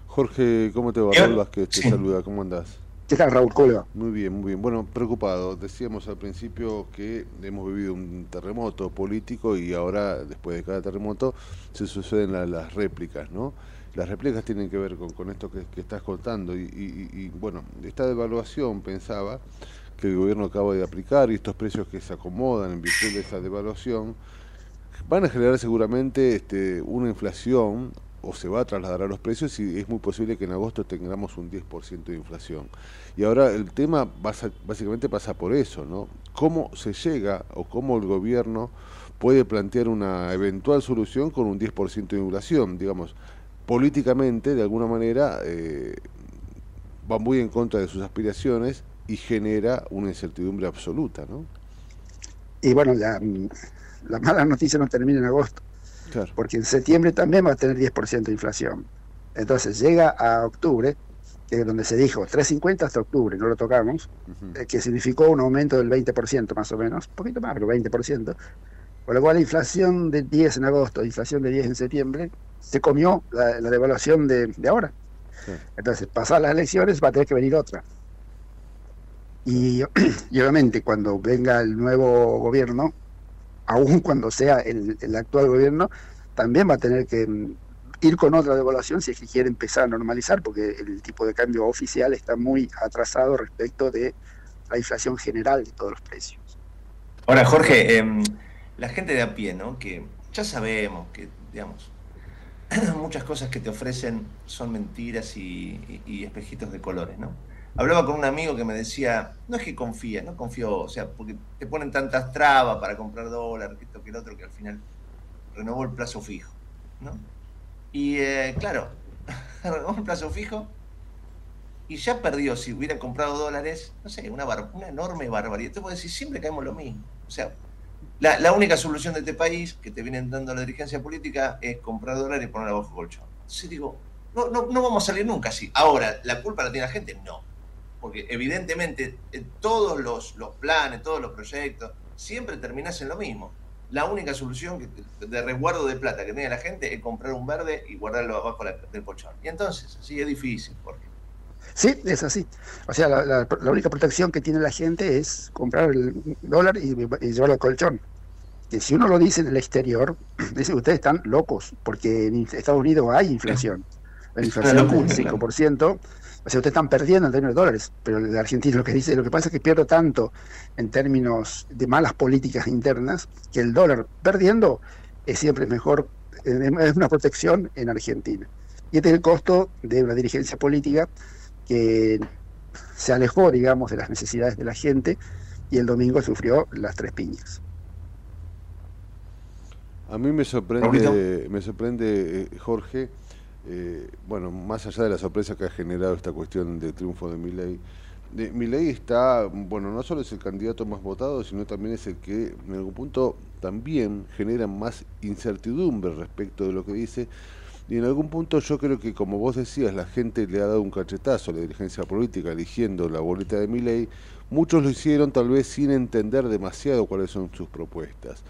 Jorge, ¿cómo te va? Raúl Vázquez te saluda, ¿cómo andás? ¿Qué tal, Raúl? ¿Cómo le va? Muy bien, muy bien. Bueno, preocupado. Decíamos al principio que hemos vivido un terremoto político y ahora, después de cada terremoto, se suceden la- las réplicas, ¿no? Las réplicas tienen que ver con, con esto que, que estás contando y, y- y, bueno, esta devaluación pensaba que el gobierno acaba de aplicar y estos precios que se acomodan en virtud de esa devaluación van a generar seguramente este, una inflación o se va a trasladar a los precios y es muy posible que en agosto tengamos un 10% de inflación. Y ahora el tema básicamente pasa por eso, ¿no? ¿Cómo se llega o cómo el gobierno puede plantear una eventual solución con un 10% de inflación? Digamos, políticamente, de alguna manera, eh, va muy en contra de sus aspiraciones y genera una incertidumbre absoluta, ¿no? Y bueno, la, la mala noticia no termina en agosto, Claro. porque en septiembre también va a tener 10% de inflación. Entonces llega a octubre, que es donde se dijo 3.50 hasta octubre, no lo tocamos, eh, que significó un aumento del 20% más o menos, un poquito más, pero 20%. Con lo cual la inflación de 10 en agosto, inflación de 10 en septiembre, se comió la, la devaluación de, de ahora. Entonces, pasadas las elecciones va a tener que venir otra. Y, y obviamente cuando venga el nuevo gobierno, aun cuando sea el, actual gobierno, también va a tener que mm, ir con otra devaluación si es que quiere empezar a normalizar, porque el tipo de cambio oficial está muy atrasado respecto de la inflación general de todos los precios. Ahora, Jorge, em, la gente de a pie, ¿no? Que ya sabemos que, digamos, muchas cosas que te ofrecen son mentiras y espejitos de colores, ¿no? Hablaba con un amigo que me decía, no es que confía, no confío, o sea, porque te ponen tantas trabas para comprar dólares, que esto que el otro, que al final renovó el plazo fijo, ¿no? Y eh, claro, renovó el plazo fijo y ya perdió, si hubiera comprado dólares, no sé, una, bar- una enorme barbaridad. Te puedo decir, siempre caemos lo mismo. O sea, la, la única solución de este país que te vienen dando la dirigencia política es comprar dólares y poner abajo colchón. Entonces digo, no, no, no vamos a salir nunca así. Ahora, ¿la culpa la tiene la gente? No. Porque evidentemente todos los, los planes, todos los proyectos, siempre terminas en lo mismo. La única solución que- de resguardo de plata que tiene la gente es comprar un verde y guardarlo abajo del colchón. Y entonces, así es difícil, porque Sí, es así. O sea, la, la- la única protección que tiene la gente es comprar el dólar y, y llevarlo al colchón. Que si uno lo dice en el exterior, dice ustedes están locos, porque en Estados Unidos hay inflación. la inflación del 5%, o sea, ustedes están perdiendo en términos de dólares, pero el argentino lo que dice, lo que pasa es que pierdo tanto en términos de malas políticas internas, que el dólar perdiendo es siempre mejor, eh, es una protección en Argentina. Y este es el costo de una dirigencia política que se alejó, digamos, de las necesidades de la gente y el domingo sufrió las tres piñas. A mí me sorprende, me sorprende eh, Jorge, eh, bueno, más allá de la sorpresa que ha generado esta cuestión de triunfo de Milei, de, Milei está, bueno, no solo es el candidato más votado, sino también es el que en algún punto también genera más incertidumbre respecto de lo que dice. Y en algún punto yo creo que, como vos decías, la gente le ha dado un cachetazo a la dirigencia política eligiendo la boleta de Milei. Muchos lo hicieron tal vez sin entender demasiado cuáles son sus propuestas.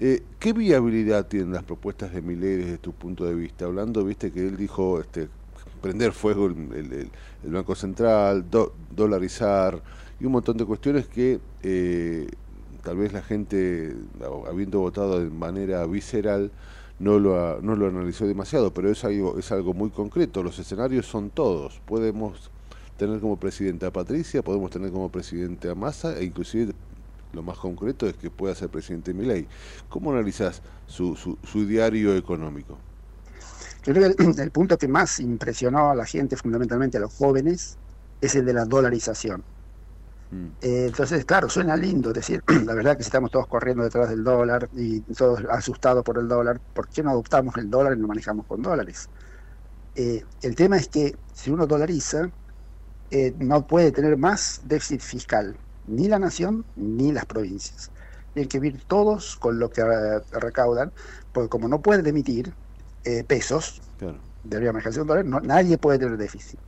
Eh, ¿Qué viabilidad tienen las propuestas de Milei desde tu punto de vista? Hablando, viste que él dijo este, prender fuego el, Banco Central, dolarizar y un montón de cuestiones que eh, tal vez la gente, habiendo votado de manera visceral, no lo, no lo analizó demasiado, pero es algo, es algo muy concreto. Los escenarios son todos. Podemos tener como presidente a Patricia, podemos tener como presidente a Massa e inclusive lo más concreto es que pueda ser presidente Milei. ¿Cómo analizas su, su, diario económico? Yo creo que el, punto que más impresionó a la gente, fundamentalmente a los jóvenes, es el de la dolarización. Mm. Eh, entonces, claro, suena lindo decir, la verdad que si estamos todos corriendo detrás del dólar y todos asustados por el dólar, ¿por qué no adoptamos el dólar y lo manejamos con dólares? Eh, el tema es que si uno dolariza, eh, no puede tener más déficit fiscal ni la nación ni las provincias. Tienen que vivir todos con lo que recaudan, porque como no pueden emitir eh, pesos, debería manejarse un dólar, nadie puede tener déficit.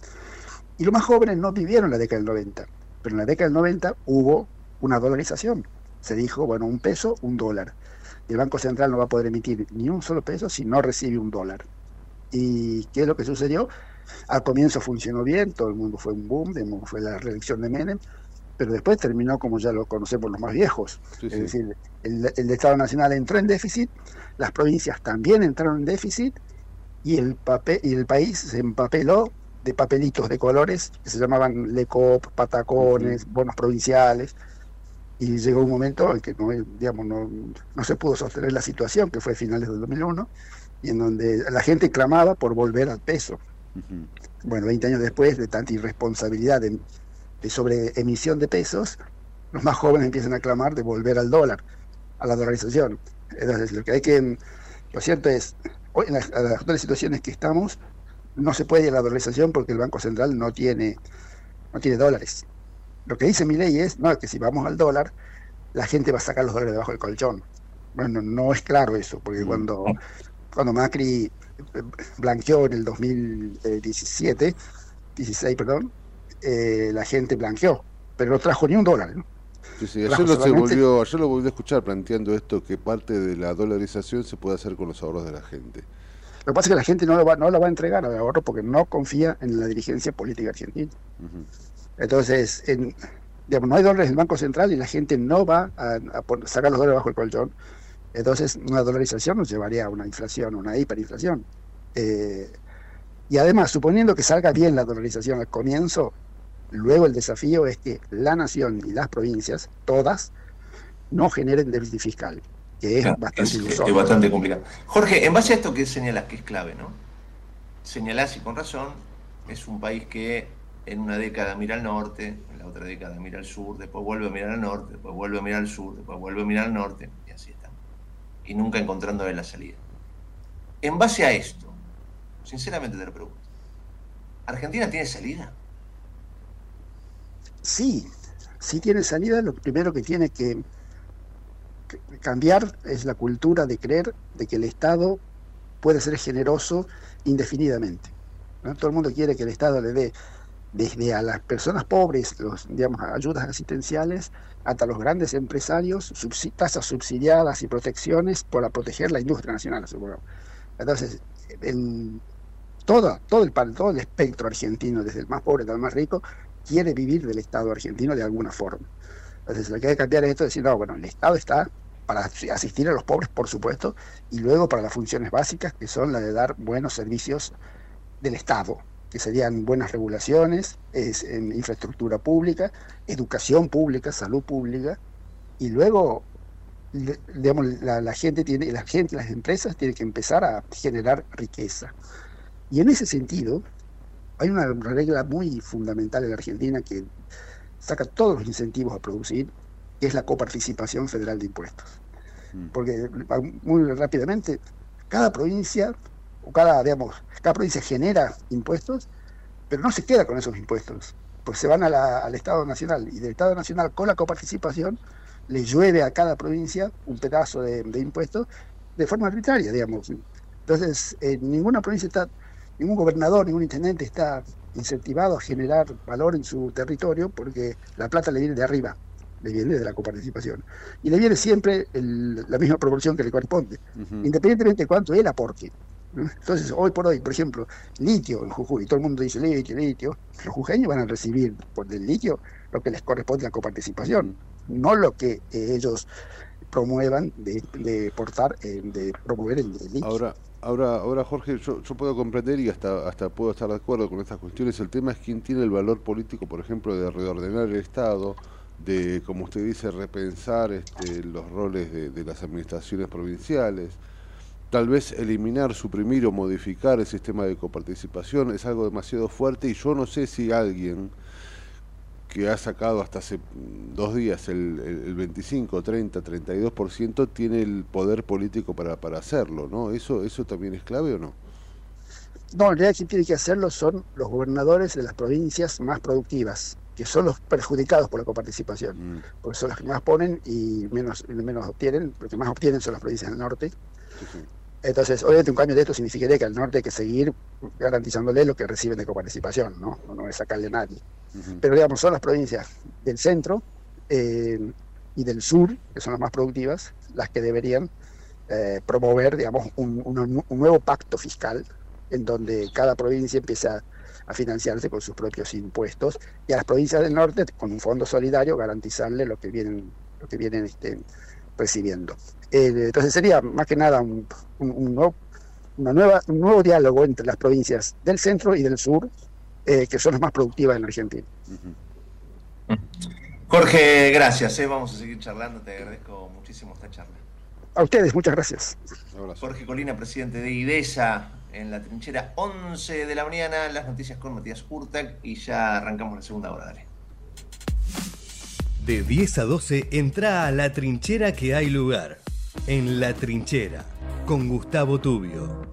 Y los más jóvenes no vivieron la década del 90, pero en la década del 90 hubo una dolarización. Se dijo, bueno, un peso, un dólar. Y el Banco Central no va a poder emitir ni un solo peso si no recibe un dólar. ¿Y qué es lo que sucedió? Al comienzo funcionó bien, todo el mundo fue un boom, fue la reelección de Menem, pero después terminó como ya lo conocemos los más viejos. es decir, el, Estado Nacional entró en déficit, las provincias también entraron en déficit y el, papel, y el país se empapeló de papelitos de colores que se llamaban LECOP, patacones, bonos provinciales. Y llegó un momento en que no, digamos, no, no se pudo sostener la situación, que fue a finales del 2001, y en donde la gente clamaba por volver al peso. Bueno, 20 años después de tanta irresponsabilidad de sobre emisión de pesos, los más jóvenes empiezan a clamar de volver al dólar, a la dolarización. Entonces, lo que hay que, lo cierto es, hoy en las, actuales situaciones que estamos, no se puede ir a la dolarización porque el Banco Central no tiene, no tiene dólares. Lo que dice mi ley es, no, que si vamos al dólar, la gente va a sacar los dólares debajo del colchón. Bueno, no es claro eso, porque mm. cuando, cuando Macri eh, blanqueó en el 2017, 16, perdón, eh, la gente blanqueó, pero no trajo ni un dólar. Sí, sí. Ayer, lo volvió, lo volví a escuchar planteando esto, que parte de la dolarización se puede hacer con los ahorros de la gente. Lo que pasa es que la gente no lo va, no lo va a entregar al ahorro porque no confía en la dirigencia política argentina. Entonces, en, digamos, no hay dólares en el Banco Central y la gente no va a, sacar los dólares bajo el colchón. Entonces, una dolarización nos llevaría a una inflación, una hiperinflación. Eh, y además, suponiendo que salga bien la dolarización al comienzo, Luego el desafío es que la nación y las provincias, todas, no generen déficit fiscal, que es bastante bastante complicado. Jorge, en base a esto que señalas, que es clave, ¿no? Señalás y con razón, es un país que en una década mira al norte, en la otra década mira al sur, después vuelve a mirar al norte, después vuelve a mirar al sur, después vuelve a mirar al norte, y así está. Y nunca encontrando la salida. En base a esto, sinceramente te lo pregunto, ¿Argentina tiene salida? Sí, sí tiene salida, lo primero que tiene que cambiar es la cultura de creer de que el Estado puede ser generoso indefinidamente. Todo el mundo quiere que el Estado le dé desde a las personas pobres, los, digamos, ayudas asistenciales, hasta los grandes empresarios, tasas subsidiadas y protecciones para proteger la industria nacional. Entonces, todo, todo, el, todo el espectro argentino, desde el más pobre hasta el más rico, quiere vivir del Estado argentino de alguna forma. Entonces lo que hay que cambiar es esto, decir, no, bueno, el Estado está para asistir a los pobres, por supuesto, y luego para las funciones básicas, que son las de dar buenos servicios del Estado, que serían buenas regulaciones, es, en infraestructura pública, educación pública, salud pública, y luego digamos, la, gente tiene, la gente, las empresas tienen que empezar a generar riqueza. Y en ese sentido, hay una regla muy fundamental en la Argentina que saca todos los incentivos a producir, que es la coparticipación federal de impuestos. Mm. Porque muy rápidamente, cada provincia, o cada, digamos, cada provincia genera impuestos, pero no se queda con esos impuestos, pues se van al Estado Nacional, y del Estado Nacional con la coparticipación le llueve a cada provincia un pedazo de, impuestos de forma arbitraria, digamos. Entonces, en ninguna provincia está, ningún gobernador, ningún intendente está incentivado a generar valor en su territorio porque la plata le viene de arriba, le viene de la coparticipación. Y le viene siempre la misma proporción que le corresponde, independientemente de cuánto él aporte. Entonces, hoy por hoy, por ejemplo, litio en Jujuy, todo el mundo dice litio, litio, los jujeños van a recibir por el litio lo que les corresponde a la coparticipación no lo que eh, ellos promuevan de, de portar, eh, de promover el delito. Ahora, ahora, ahora Jorge, yo, puedo comprender y hasta, hasta puedo estar de acuerdo con estas cuestiones. El tema es quién tiene el valor político, por ejemplo, de reordenar el Estado, de, como usted dice, repensar este, los roles de las administraciones provinciales. Tal vez eliminar, suprimir o modificar el sistema de coparticipación es algo demasiado fuerte y yo no sé si alguien que ha sacado hasta hace dos días el, el 25, 30, 32%, tiene el poder político para, para hacerlo, ¿no? ¿Eso, ¿Eso también es clave o no? No, en realidad quien tiene que hacerlo son los gobernadores de las provincias más productivas, que son los perjudicados por la coparticipación, mm. porque son los que más ponen y menos, menos obtienen, porque más obtienen son las provincias del norte. Entonces, obviamente un cambio de esto significaría que al norte hay que seguir garantizándole lo que reciben de coparticipación, ¿no? No es sacarle a nadie. Pero digamos, son las provincias del centro eh, y del sur, que son las más productivas, las que deberían eh, promover, digamos, un, nuevo pacto fiscal en donde cada provincia empieza a financiarse con sus propios impuestos y a las provincias del norte, con un fondo solidario, garantizarle lo que vienen, lo que vienen este, recibiendo. Eh, entonces sería más que nada un, nuevo, una nueva, un nuevo diálogo entre las provincias del centro y del sur eh, que son las más productivas en Argentina. Jorge, gracias. Eh. Vamos a seguir charlando. Te agradezco muchísimo esta charla. A ustedes, muchas gracias. Jorge Colina, presidente de IDESA, en la trinchera 11 de la mañana. Las noticias con Matías Urtac y ya arrancamos la segunda hora. Dale. De 10 a 12, entra a la trinchera que hay lugar. En la trinchera, con Gustavo Tubio.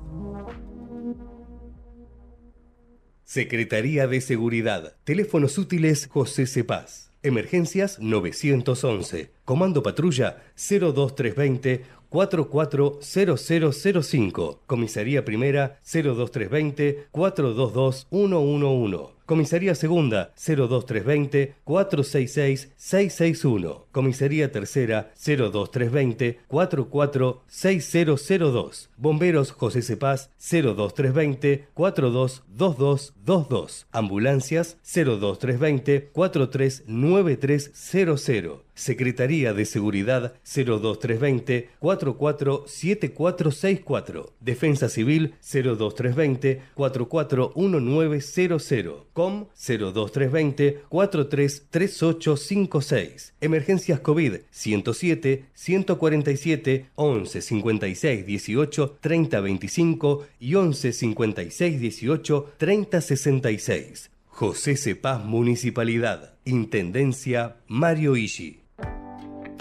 Secretaría de Seguridad. Teléfonos útiles José Cepaz. Emergencias 911. Comando Patrulla 02320 440005. Comisaría Primera 02320 422 111. Comisaría Segunda 02320 466 661. Comisaría Tercera 02320 446002. Bomberos José Cepaz 02320 422222. Ambulancias 02320 439300. Secretaría de Seguridad 02320 447464. Defensa Civil 02320 441900. COM 02320 433856. Emergencias COVID 107 147 11 56 18 30 25 y 11 56 18 30 66. José Cepaz Municipalidad. Intendencia Mario Ishi.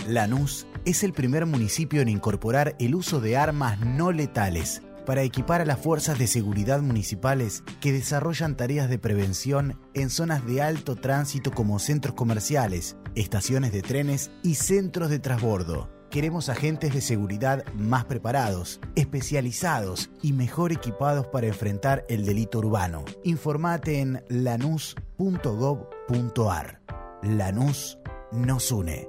Lanús es el primer municipio en incorporar el uso de armas no letales para equipar a las fuerzas de seguridad municipales que desarrollan tareas de prevención en zonas de alto tránsito como centros comerciales, estaciones de trenes y centros de transbordo. Queremos agentes de seguridad más preparados, especializados y mejor equipados para enfrentar el delito urbano. Informate en lanus.gov.ar. Lanús nos une.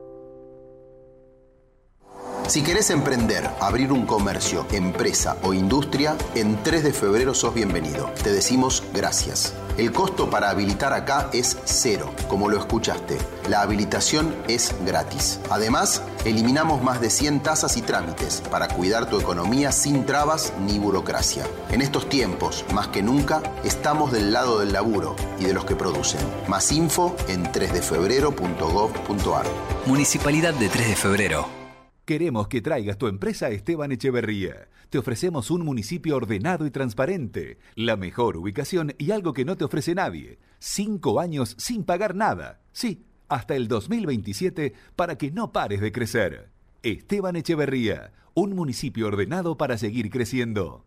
Si querés emprender, abrir un comercio, empresa o industria, en 3 de febrero sos bienvenido. Te decimos gracias. El costo para habilitar acá es cero, como lo escuchaste. La habilitación es gratis. Además, eliminamos más de 100 tasas y trámites para cuidar tu economía sin trabas ni burocracia. En estos tiempos, más que nunca, estamos del lado del laburo y de los que producen. Más info en 3defebrero.gov.ar. Municipalidad de 3 de Febrero. Queremos que traigas tu empresa a Esteban Echeverría. Te ofrecemos un municipio ordenado y transparente, la mejor ubicación y algo que no te ofrece nadie. Cinco años sin pagar nada. Sí, hasta el 2027 para que no pares de crecer. Esteban Echeverría, un municipio ordenado para seguir creciendo.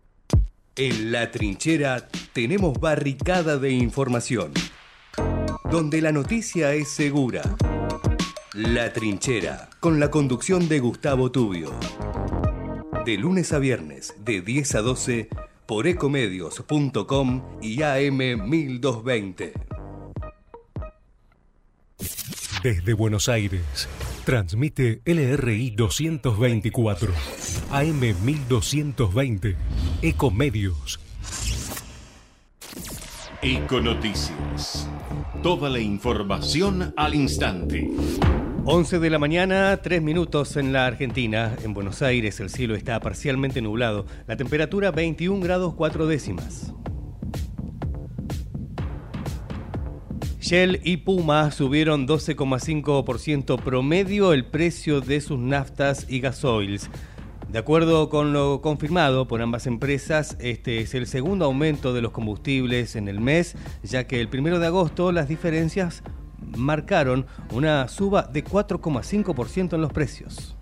En la trinchera tenemos barricada de información, donde la noticia es segura. La Trinchera, con la conducción de Gustavo Tubio. De lunes a viernes, de 10 a 12, por ecomedios.com y AM 1220. Desde Buenos Aires, transmite LRI 224, AM 1220, Ecomedios. Econoticias. Toda la información al instante. 11 de la mañana, 3 minutos en la Argentina. En Buenos Aires el cielo está parcialmente nublado. La temperatura 21 grados 4 décimas. Shell y Puma subieron 12,5% promedio el precio de sus naftas y gasoils. De acuerdo con lo confirmado por ambas empresas, este es el segundo aumento de los combustibles en el mes, ya que el primero de agosto las diferencias marcaron una suba de 4,5% en los precios.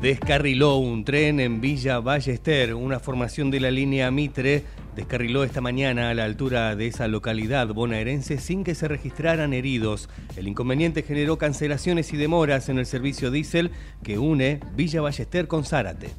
Descarriló un tren en Villa Ballester, una formación de la línea Mitre descarriló esta mañana a la altura de esa localidad bonaerense sin que se registraran heridos. El inconveniente generó cancelaciones y demoras en el servicio diésel que une Villa Ballester con Zárate.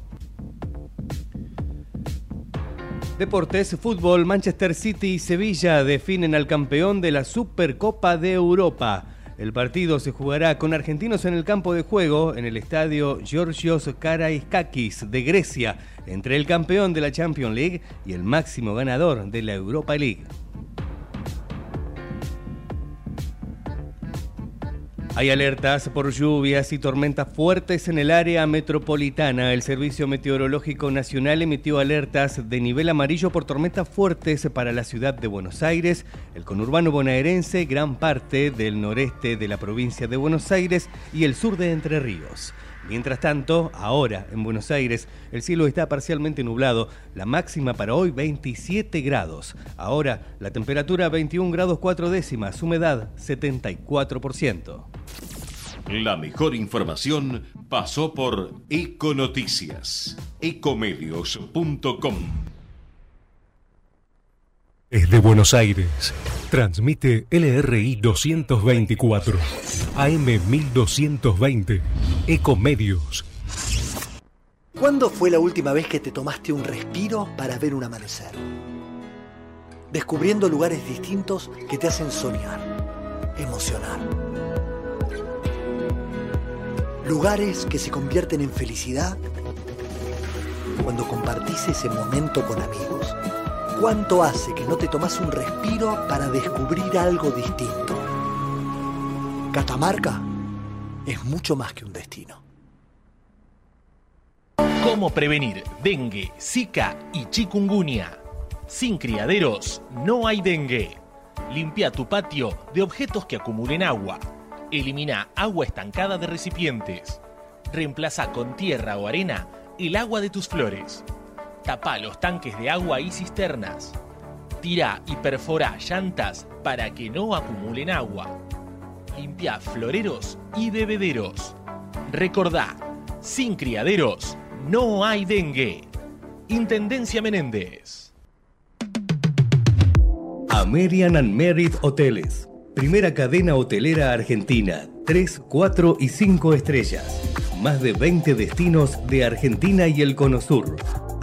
Deportes, fútbol, Manchester City y Sevilla definen al campeón de la Supercopa de Europa. El partido se jugará con argentinos en el campo de juego en el estadio Georgios Karaiskakis de Grecia, entre el campeón de la Champions League y el máximo ganador de la Europa League. Hay alertas por lluvias y tormentas fuertes en el área metropolitana. El Servicio Meteorológico Nacional emitió alertas de nivel amarillo por tormentas fuertes para la ciudad de Buenos Aires, el conurbano bonaerense, gran parte del noreste de la provincia de Buenos Aires y el sur de Entre Ríos. Mientras tanto, ahora en Buenos Aires el cielo está parcialmente nublado, la máxima para hoy 27 grados. Ahora la temperatura 21 grados 4 décimas, humedad 74%. La mejor información pasó por Econoticias, ecomedios.com. Desde Buenos Aires, transmite LRI 224, AM 1220, Ecomedios. ¿Cuándo fue la última vez que te tomaste un respiro para ver un amanecer? Descubriendo lugares distintos que te hacen soñar, emocionar. Lugares que se convierten en felicidad cuando compartís ese momento con amigos. ¿Cuánto hace que no te tomas un respiro para descubrir algo distinto? Catamarca es mucho más que un destino. ¿Cómo prevenir dengue, zika y chikungunya? Sin criaderos no hay dengue. Limpia tu patio de objetos que acumulen agua. Elimina agua estancada de recipientes. Reemplaza con tierra o arena el agua de tus flores. Tapa los tanques de agua y cisternas. Tira y perfora llantas para que no acumulen agua. Limpia floreros y bebederos. Recordá, sin criaderos no hay dengue. Intendencia Menéndez. American and Merit Hoteles. Primera cadena hotelera argentina. 3, 4 y 5 estrellas. Más de 20 destinos de Argentina y el Cono Sur.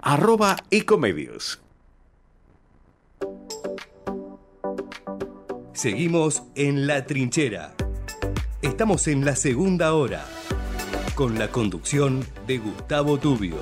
arroba ecomedios. Seguimos en La Trinchera. Estamos en la segunda hora, con la conducción de Gustavo Tubio.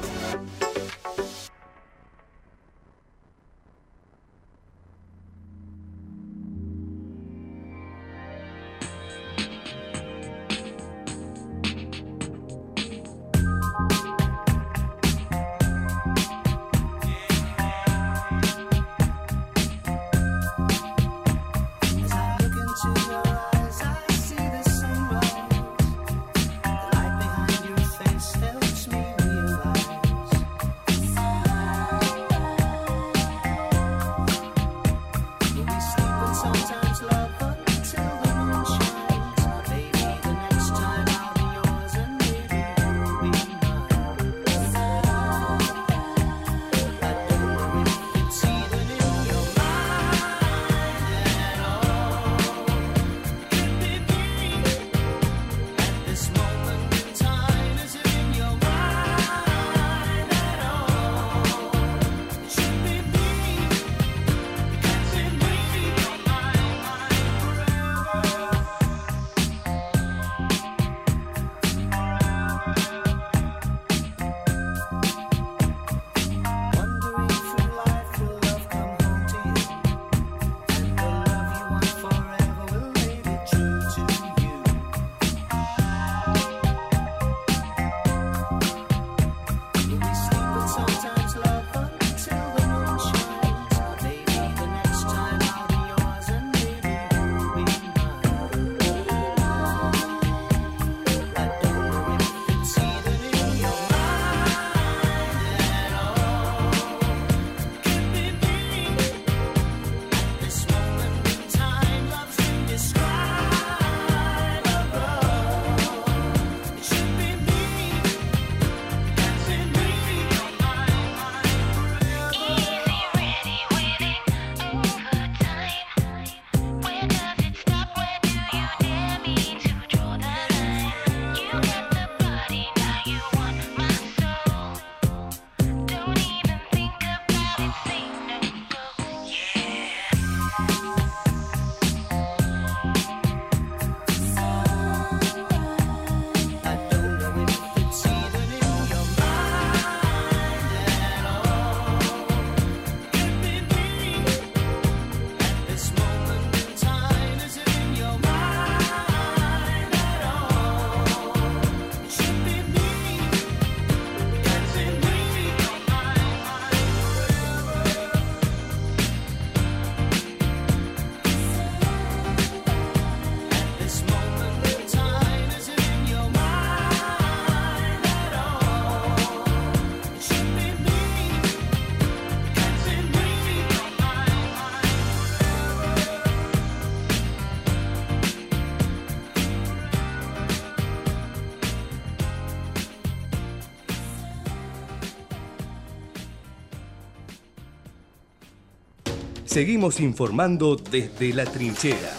Seguimos informando desde la trinchera.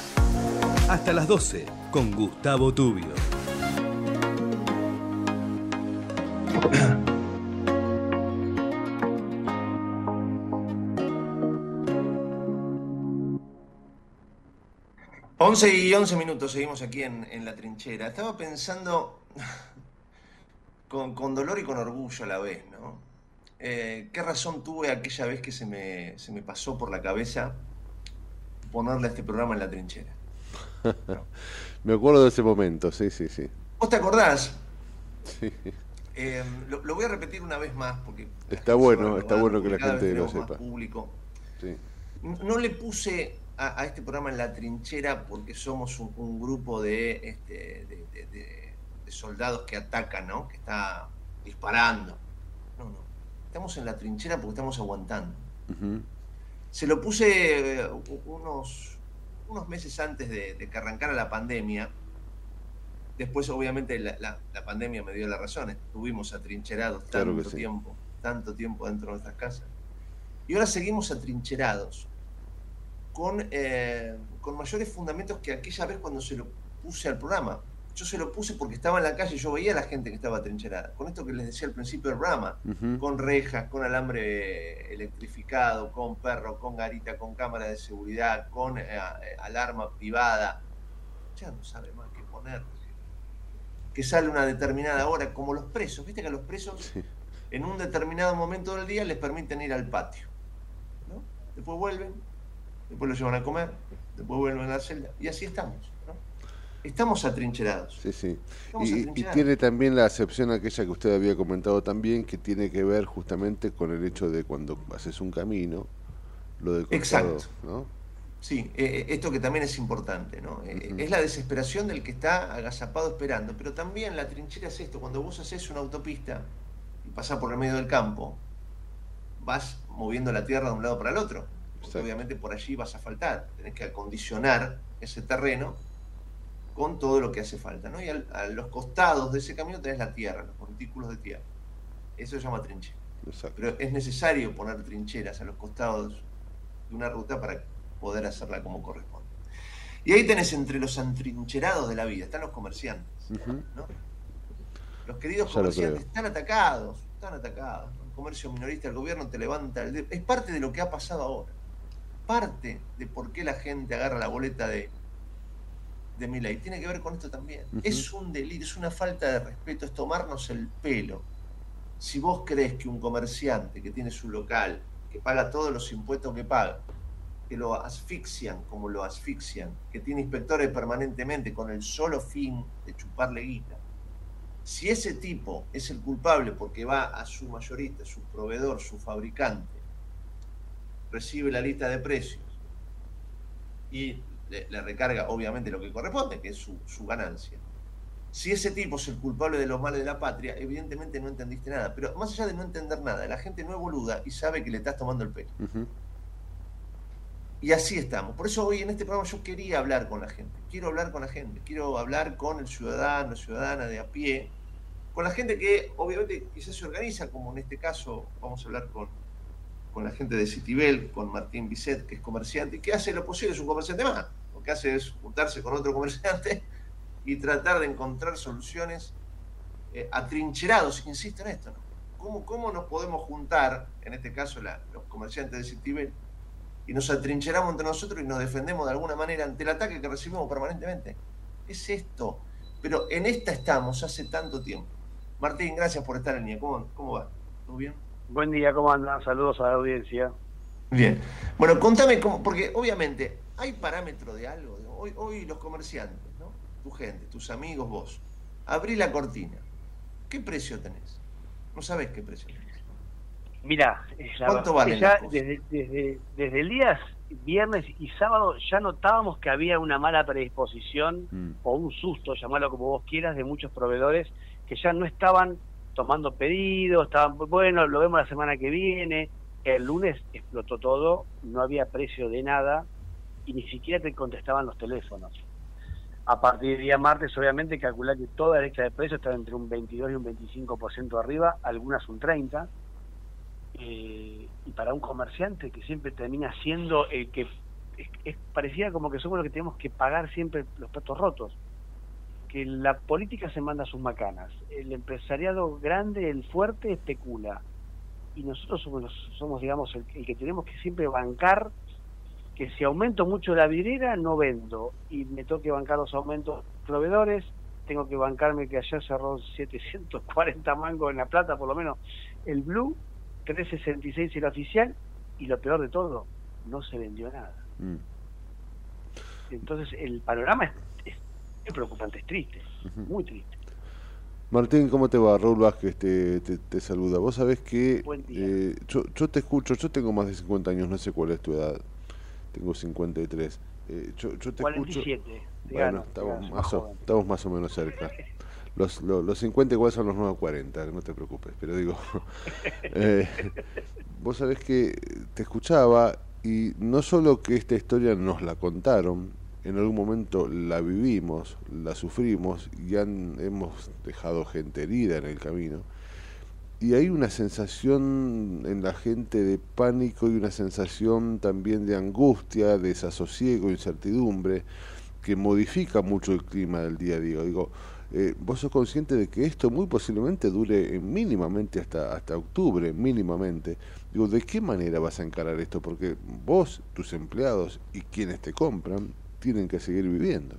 Hasta las 12 con Gustavo Tubio. Once y 11 minutos, seguimos aquí en, la trinchera. Estaba pensando con dolor y con orgullo a la vez, ¿no? Eh, ¿qué razón tuve aquella vez que se me, se me pasó por la cabeza ponerle a este programa en la trinchera? me acuerdo de ese momento, sí, sí, sí. ¿Vos te acordás? Sí. Eh, lo, lo, voy a repetir una vez más porque está bueno, está bueno que la gente lo sepa. Público. Sí. No le puse a, a, este programa en la trinchera porque somos un, un grupo de, este, de, de, de, soldados que atacan, ¿no? Que está disparando. Estamos en la trinchera porque estamos aguantando. Uh -huh. Se lo puse eh, unos, unos meses antes de, de, que arrancara la pandemia. Después, obviamente, la, la, la, pandemia me dio la razón. Estuvimos atrincherados tanto claro sí. tiempo, tanto tiempo dentro de nuestras casas. Y ahora seguimos atrincherados, con, eh, con mayores fundamentos que aquella vez cuando se lo puse al programa. Yo se lo puse porque estaba en la calle y yo veía a la gente que estaba atrincherada. Con esto que les decía al principio del Ujú. con rejas, con alambre electrificado, con perro, con garita, con cámara de seguridad, con eh, eh, alarma privada. Ya no sabe más qué poner. Que sale una determinada hora, como los presos. Viste que a los presos en un determinado momento del día les permiten ir al patio. ¿no? Después vuelven, después los llevan a comer, después vuelven a la celda. Y así estamos. Estamos atrincherados. Sí, sí. Estamos Y, tiene también la acepción aquella que usted había comentado también, que tiene que ver justamente con el hecho de cuando haces un camino, lo de costado, Exacto. ¿no? Sí, eh, eh, esto que también es importante, ¿no? Eh, Es la desesperación del que está agazapado esperando, pero también la trinchera es esto, cuando vos haces una autopista y pasás por el medio del campo, vas moviendo la tierra de un lado para el otro, porque obviamente por allí vas a faltar, tenés que acondicionar ese terreno con todo lo que hace falta, ¿no? Y al- a los costados de ese camino tenés la tierra, los montículos de tierra. Eso se llama trinchera. Exacto. Pero es necesario poner trincheras a los costados de una ruta para poder hacerla como corresponde. Y ahí tenés entre los antrincherados de la vida, están los comerciantes. Ujú. Los queridos Ya comerciantes están atacados, están atacados. El comercio minorista, el gobierno te levanta el dedo. Es parte de lo que ha pasado ahora. Parte de por qué la gente agarra la boleta de, de Milei. Tiene que ver con esto también. Es un delirio, es una falta de respeto, es tomarnos el pelo. Si vos crees que un comerciante que tiene su local, que paga todos los impuestos que paga, que lo asfixian como lo asfixian, que tiene inspectores permanentemente con el solo fin de chuparle guita, si ese tipo es el culpable porque va a su mayorista, su proveedor, su fabricante, recibe la lista de precios y le, le recarga obviamente lo que corresponde, que es su, su ganancia. Si ese tipo es el culpable de los males de la patria, evidentemente no entendiste nada. Pero más allá de no entender nada, la gente no es boluda y sabe que le estás tomando el pelo. Y así estamos. Por eso hoy en este programa yo quería hablar con la gente. Quiero hablar con la gente. Quiero hablar con el ciudadano, ciudadana de a pie. Con la gente que obviamente quizás se organiza, como en este caso vamos a hablar con, con la gente de Citibel, con Martín Bisset, que es comerciante, y que hace lo posible, es un comerciante más. Lo que hace es juntarse con otro comerciante y tratar de encontrar soluciones eh, atrincherados, insisto en esto. ¿no? ¿Cómo, ¿Cómo nos podemos juntar, en este caso la- los comerciantes de Citibel, y nos atrincheramos entre nosotros y nos defendemos de alguna manera ante el ataque que recibimos permanentemente. Es esto. Pero en esta estamos hace tanto tiempo. Martín, gracias por estar en línea. ¿Cómo, cómo va? ¿Todo bien? Buen día, ¿cómo andan? Saludos a la audiencia. Bien. Bueno, contame cómo, porque obviamente hay parámetro de algo. Hoy, hoy los comerciantes, ¿no? Tu gente, tus amigos, vos. Abrí la cortina. ¿Qué precio tenés? No sabés qué precio tenés. Mira, es la ¿Cuánto verdad que valen ya desde, desde, desde el día viernes y sábado ya notábamos que había una mala predisposición Mm. o un susto, llamarlo como vos quieras, de muchos proveedores que ya no estaban tomando pedidos, estaban, bueno, lo vemos la semana que viene. El lunes explotó todo, no había precio de nada y ni siquiera te contestaban los teléfonos. A partir del día martes, obviamente, calcular que toda la lista de precios está entre un 22 y un 25% arriba, algunas un 30%. Eh, y para un comerciante que siempre termina siendo el que es, parecía como que somos los que tenemos que pagar siempre los platos rotos que la política se manda sus macanas. El empresariado grande el fuerte especula. Y nosotros somos somos digamos el, el que tenemos que siempre bancar que si aumento mucho la vidriera no vendo. Y me toque bancar los aumentos proveedores tengo que bancarme que ayer cerró 740 mangos en la plata por lo menos. El blue 366 el oficial y lo peor de todo no se vendió nada. Mm. entonces el panorama es, es- preocupante es triste muy triste Martín, ¿cómo te va? Raúl Vázquez te, te, te saluda. Vos sabés que eh, yo, yo te escucho, yo tengo más de 50 años, no sé cuál es tu edad, tengo 53. Eh, yo, yo te 47 escucho... te Bueno, estamos, más o, joven. estamos más o menos cerca. Los, los, los 50 igual son los nuevos 40, no te preocupes, pero digo, eh, vos sabés que te escuchaba y no solo que esta historia nos la contaron, en algún momento la vivimos, la sufrimos y han, hemos dejado gente herida en el camino, y hay una sensación en la gente de pánico y una sensación también de angustia, desasosiego, incertidumbre, que modifica mucho el clima del día a día. Digo, eh, vos sos consciente de que esto muy posiblemente dure mínimamente hasta, hasta octubre, mínimamente. Digo, ¿de qué manera vas a encarar esto? Porque vos, tus empleados y quienes te compran tienen que seguir viviendo.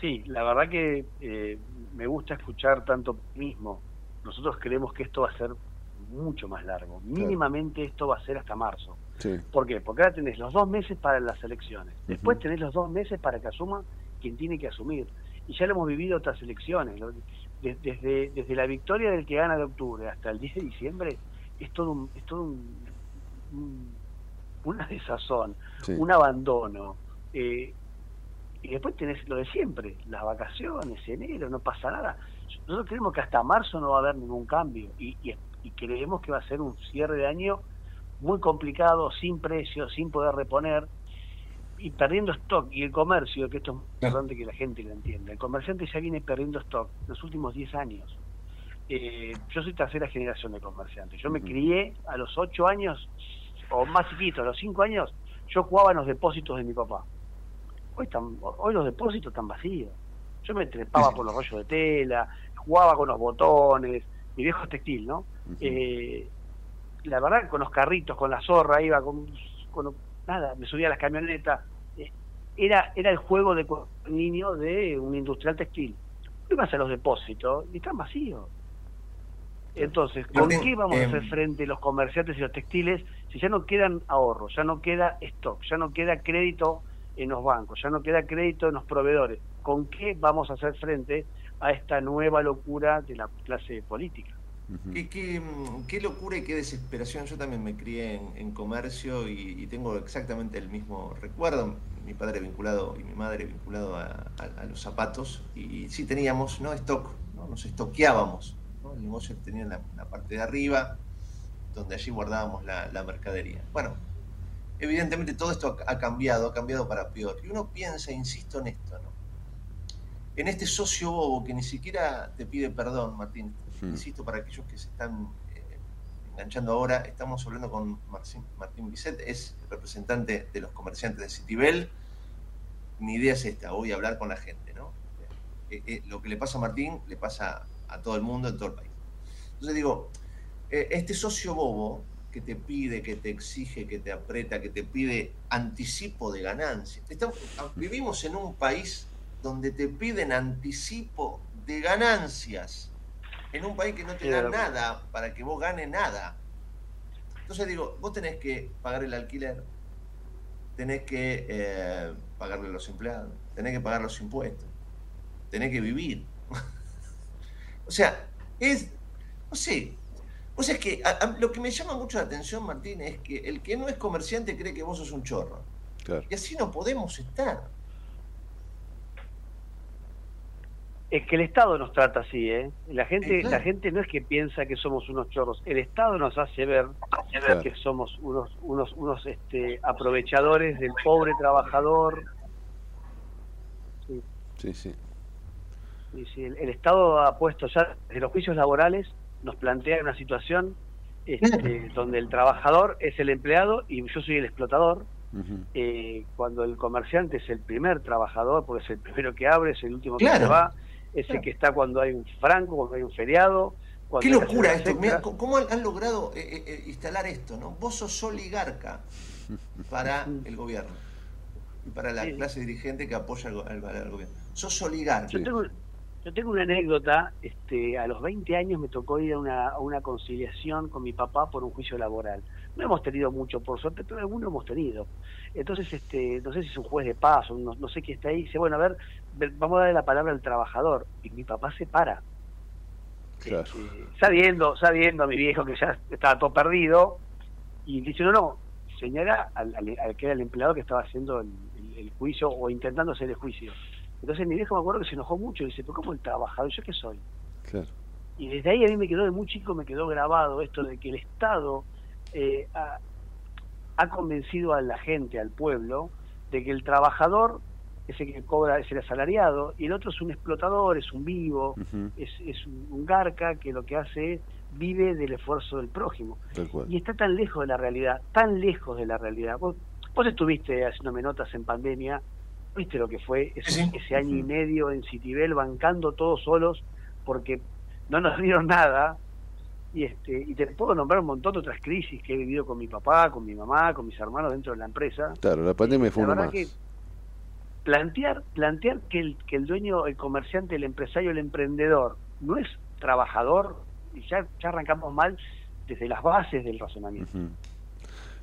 Sí, la verdad que eh, me gusta escuchar tanto mismo. Nosotros creemos que esto va a ser mucho más largo. Mínimamente esto va a ser hasta marzo. Sí. ¿Por qué? Porque ahora tenés los dos meses para las elecciones. Después tenés los dos meses para que asuma quien tiene que asumir. Y ya lo hemos vivido otras elecciones. Desde, desde la victoria del que gana de octubre hasta el 10 de diciembre es todo un, es todo un, un- una desazón, Sí. un abandono. Eh, y después tenés lo de siempre, las vacaciones, enero, no pasa nada. Nosotros creemos que hasta marzo no va a haber ningún cambio y, y, y creemos que va a ser un cierre de año muy complicado, sin precios, sin poder reponer y perdiendo stock. Y el comercio, que esto es muy importante que la gente lo entienda, el comerciante ya viene perdiendo stock los últimos 10 años. Eh, yo soy tercera generación de comerciantes. Yo me crié a los 8 años, o más chiquito, a los 5 años, yo jugaba en los depósitos de mi papá. Hoy, están, hoy los depósitos están vacíos. Yo me trepaba por los rollos de tela, jugaba con los botones, mi viejo es textil, ¿no? Eh, la verdad, con los carritos, con la zorra, iba con, con- nada, me subía a las camionetas. Eh, Era, era el juego de niño de un industrial textil. Hoy vas a los depósitos y están vacíos. Entonces, ¿con qué vamos a em, hacer frente los comerciantes y los textiles si ya no quedan ahorros, ya no queda stock, ya no queda crédito en los bancos, ya no queda crédito en los proveedores? ¿Con qué vamos a hacer frente a esta nueva locura de la clase política? Qué, qué, mm, qué locura y qué desesperación. Yo también me crié en, en comercio y, y tengo exactamente el mismo recuerdo. Mi padre vinculado y mi madre vinculado a, a- a los zapatos. Y, sí teníamos no stock, ¿no? nos estoqueábamos. ¿no? El negocio tenía la, la parte de arriba, donde allí guardábamos la, la mercadería. Bueno, evidentemente todo esto ha, cambiado, ha cambiado para peor. Y uno piensa, insisto en esto, ¿no? en este socio bobo que ni siquiera te pide perdón, Martín. Insisto, para aquellos que se están eh, enganchando ahora, estamos hablando con Marcin- Martín Bisset, es el representante de los comerciantes de Citibel. Mi idea es esta, voy a hablar con la gente, ¿no? Eh, eh, lo que le pasa a Martín le pasa a todo el mundo, en todo el país. Entonces digo, eh, este socio bobo que te pide, que te exige, que te aprieta, que te pide anticipo de ganancias. Estamos- vivimos en un país donde te piden anticipo de ganancias. En un país que no te da nada para que vos ganes nada. Entonces digo, vos tenés que pagar el alquiler, tenés que eh, pagarle a los empleados, tenés que pagar los impuestos, tenés que vivir. o sea, es, no sé, o sea, es que a- a- lo que me llama mucho la atención, Martín, es que el que no es comerciante cree que vos sos un chorro. Claro. Y así no podemos estar. Es que el Estado nos trata así, ¿eh? La gente, claro. la gente no es que piensa que somos unos chorros. El Estado nos hace ver Claro. que somos unos, unos, unos este, aprovechadores del pobre trabajador. Sí, Sí, sí. sí, sí. El, el Estado ha puesto ya desde los juicios laborales nos plantea una situación este, donde el trabajador es el empleado y yo soy el explotador. Eh, cuando el comerciante es el primer trabajador, porque es el primero que abre, es el último que se va, es Claro. el que está cuando hay un franco, cuando hay un feriado. Cuando Qué locura esto. ¿Cómo han, logrado eh, eh, eh, instalar esto? ¿no? Vos sos oligarca para el gobierno y para la Sí. clase dirigente que apoya al- al gobierno. Sos oligarca. Yo tengo, yo tengo una anécdota, este, a los 20 años me tocó ir a una, a una conciliación con mi papá por un juicio laboral. No hemos tenido mucho, por suerte, pero alguno hemos tenido. Entonces, este, no sé si es un juez de paz, o no, no sé quién está ahí, dice, bueno, a ver, ve- vamos a darle la palabra al trabajador. Y mi papá se para, Claro. sabiendo, sabiendo a mi viejo que ya estaba todo perdido, y dice, no, no, señala al, al- al que era el empleado que estaba haciendo el, el- el juicio o intentando hacer el juicio. Entonces mi viejo me acuerdo que se enojó mucho y dice, pero ¿cómo el trabajador? ¿Yo qué soy? Claro. Y desde ahí a mí me quedó de muy chico, me quedó grabado esto de que el Estado eh, ha, ha convencido a la gente, al pueblo, de que el trabajador ese que cobra es el asalariado, y el otro es un explotador, es un vivo, es, es un, garca que lo que hace es vive del esfuerzo del prójimo. Y está tan lejos de la realidad, tan lejos de la realidad. Vos, vos estuviste haciéndome notas en pandemia, viste lo que fue ese, ese año y medio en Citibel bancando todos solos porque no nos dieron nada. Y, este, y te puedo nombrar un montón de otras crisis que he vivido con mi papá, con mi mamá, con mis hermanos dentro de la empresa. Claro, la pandemia fue La una verdad más. que plantear plantear que el, que el dueño, el comerciante, el empresario, el emprendedor no es trabajador, y ya, ya arrancamos mal desde las bases del razonamiento.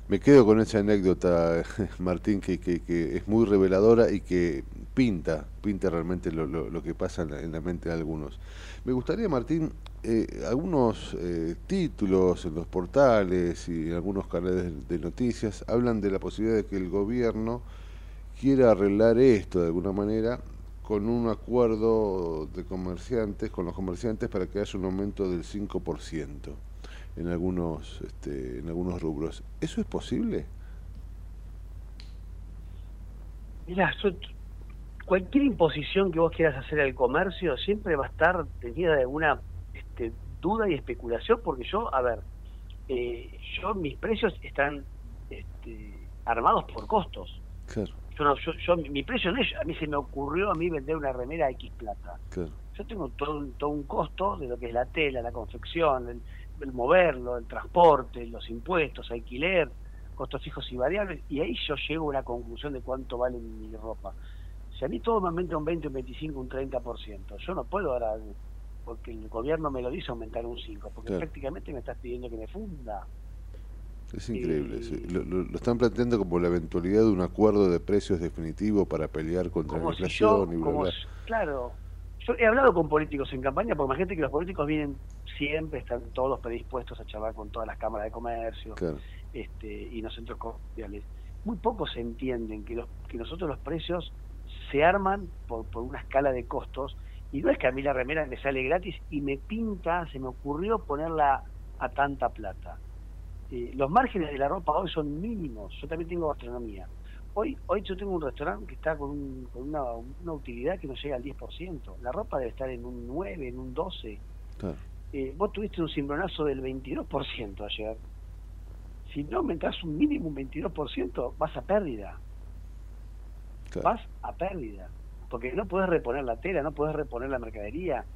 Me quedo con esa anécdota, Martín, que, que, que es muy reveladora y que pinta, pinta realmente lo, lo, que pasa en la, en la mente de algunos. Me gustaría, Martín, eh, algunos eh, títulos en los portales y en algunos canales de noticias hablan de la posibilidad de que el gobierno quiera arreglar esto de alguna manera con un acuerdo de comerciantes, con los comerciantes para que haya un aumento del 5% en algunos, este, en algunos rubros. ¿Eso es posible? Mira, cualquier imposición que vos quieras hacer al comercio siempre va a estar tenida de alguna este, duda y especulación, porque yo, a ver, eh, yo mis precios están este, armados por costos. Claro, Yo, no, yo, yo- mi precio no es, a mí se me ocurrió a mí vender una remera a X plata. claro. Yo tengo todo, todo un costo de lo que es la tela, la confección, el, el moverlo, el transporte, los impuestos, alquiler, costos fijos y variables, y ahí yo llego a una conclusión de cuánto vale mi ropa. Si a mí todo me aumenta un 20, un 25, un 30%, yo no puedo ahora, porque el gobierno me lo dice aumentar un 5, porque Claro. prácticamente me estás pidiendo que me funda. Es increíble. sí. Lo, lo- lo están planteando como la eventualidad de un acuerdo de precios definitivo para pelear contra como la si inflación yo, y bla, como bla. si- claro, yo he hablado con políticos en campaña, porque imagínate que los políticos vienen siempre, están todos predispuestos a charlar con todas las cámaras de comercio Claro. este, y los centros comerciales. Muy pocos entienden que, los, que nosotros los precios se arman por, por una escala de costos y no es que a mí la remera me sale gratis y me pinta, se me ocurrió ponerla a tanta plata. Eh, los márgenes de la ropa hoy son mínimos, yo también tengo gastronomía. Hoy, hoy yo tengo un restaurante que está con, un- con una, una utilidad que no llega al 10%. La ropa debe estar en un 9, en un 12. Claro. Eh, vos tuviste un cimbronazo del 22% ayer. Si no aumentás un mínimo un 22%, vas a pérdida. Claro. Vas a pérdida. Porque no podés reponer la tela, no podés reponer la mercadería.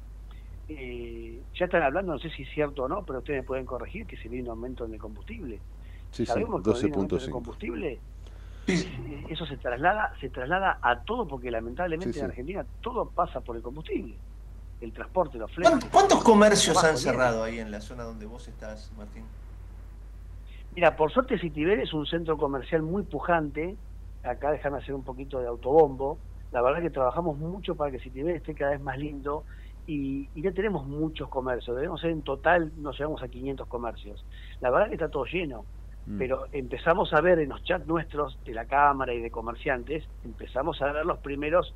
Eh, ya están hablando, no sé si es cierto o no, pero ustedes me pueden corregir que se viene un aumento en el combustible. Sí, sí, Sabemos que viene un aumento en el 12.5. combustible, eso se traslada, se traslada a todo, porque lamentablemente Sí, en. Argentina todo pasa por el combustible. El transporte, los fletes. ¿Cuántos, cuántos comercios han cerrado ahí en la zona donde vos estás, Martín? Mira, por suerte Citibel es un centro comercial muy pujante. Acá déjame hacer un poquito de autobombo. La verdad que trabajamos mucho para que Citibel esté cada vez más lindo y, y ya tenemos muchos comercios. Debemos ser en total, nos llegamos a 500 comercios. La verdad que está todo lleno. Mm. Pero empezamos a ver en los chats nuestros de la Cámara y de comerciantes, empezamos a ver los primeros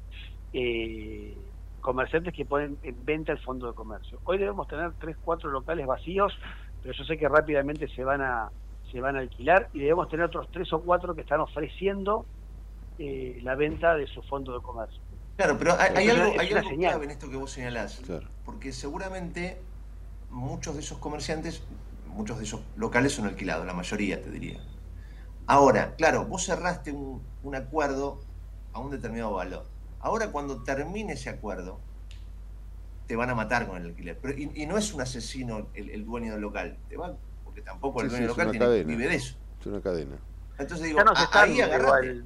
eh, comerciantes que ponen en venta el fondo de comercio. Hoy debemos tener tres, cuatro locales vacíos, pero yo sé que rápidamente se van a se van a alquilar y debemos tener otros tres o cuatro que están ofreciendo eh, la venta de su fondo de comercio. Claro, pero hay, hay algo, es hay una algo señal. clave en esto que vos señalás. Porque seguramente muchos de esos comerciantes, muchos de esos locales son alquilados, la mayoría te diría. Ahora, claro, vos cerraste un, un acuerdo a un determinado valor. Ahora cuando termine ese acuerdo, te van a matar con el alquiler. Pero, y, y no es un asesino el, el dueño del local, te va, porque tampoco el Sí, sí, dueño del es local una tiene, cadena. vive de eso. Es una cadena. Entonces digo, ya nos a- están ahí agarrate. igual,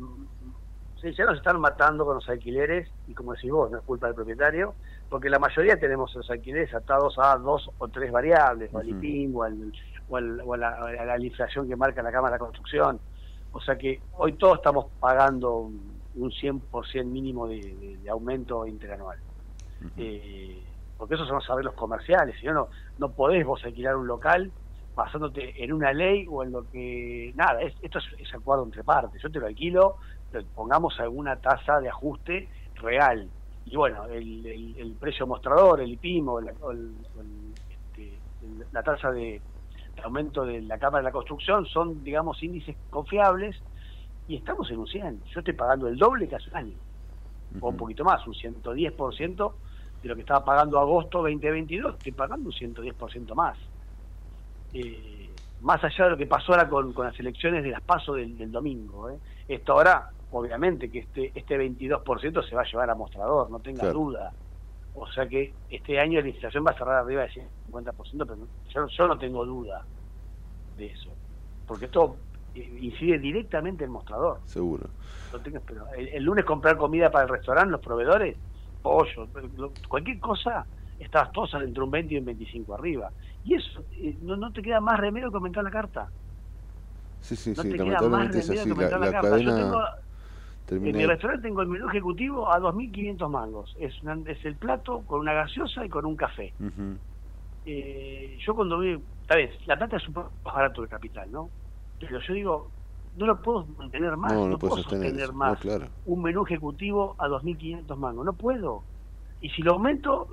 sí, ya nos están matando con los alquileres y como decís vos, no es culpa del propietario, porque la mayoría tenemos los alquileres atados a dos o tres variables, o al o, al- o al- o a, la, a la inflación que marca la Cámara de Construcción. O sea que hoy todos estamos pagando un, un 100% mínimo de, de- de aumento interanual. Eh, porque esos son los saberes comerciales, si no, no, no podés vos alquilar un local basándote en una ley o en lo que... Nada, es- esto es, es acuerdo entre partes. Yo te lo alquilo, pongamos alguna tasa de ajuste real. Y bueno, el, el- el precio mostrador, el IPIM o, la- o el- este, la tasa de, de aumento de la Cámara de la Construcción son, digamos, índices confiables y estamos en un 100. Yo estoy pagando el doble que hace un año. o un poquito más, un 110% de lo que estaba pagando agosto 2022, estoy pagando un 110% más. Eh, más allá de lo que pasó ahora con, con las elecciones de las pasos del, del domingo. ¿eh? Esto ahora, obviamente, que este, este 22% se va a llevar a mostrador, no tenga Claro. duda. O sea que este año la inflación va a cerrar arriba del 50%, pero yo, yo no tengo duda de eso. Porque esto eh, incide directamente en el mostrador. Seguro. No tengas- pero el, el lunes comprar comida para el restaurante, los proveedores, pollo, lo- cualquier cosa, estabas todos entre un 20 y un 25 arriba. Y eso, eh, no, no te queda más remedio que aumentar la carta. Sí, sí, No sí, te queda más remedio que aumentar La, la, la carta. Yo cadena en mi restaurante tengo el menú ejecutivo a 2.500 mangos. Es, una- es el plato con una gaseosa y con un café. Eh, yo cuando vi, tal vez, la plata es un poco más barato del capital, ¿no? Pero yo digo, no lo puedo mantener más, No, no, no puedo sostener eso. más No, claro. un menú ejecutivo a 2.500 mangos, no puedo. Y si lo aumento,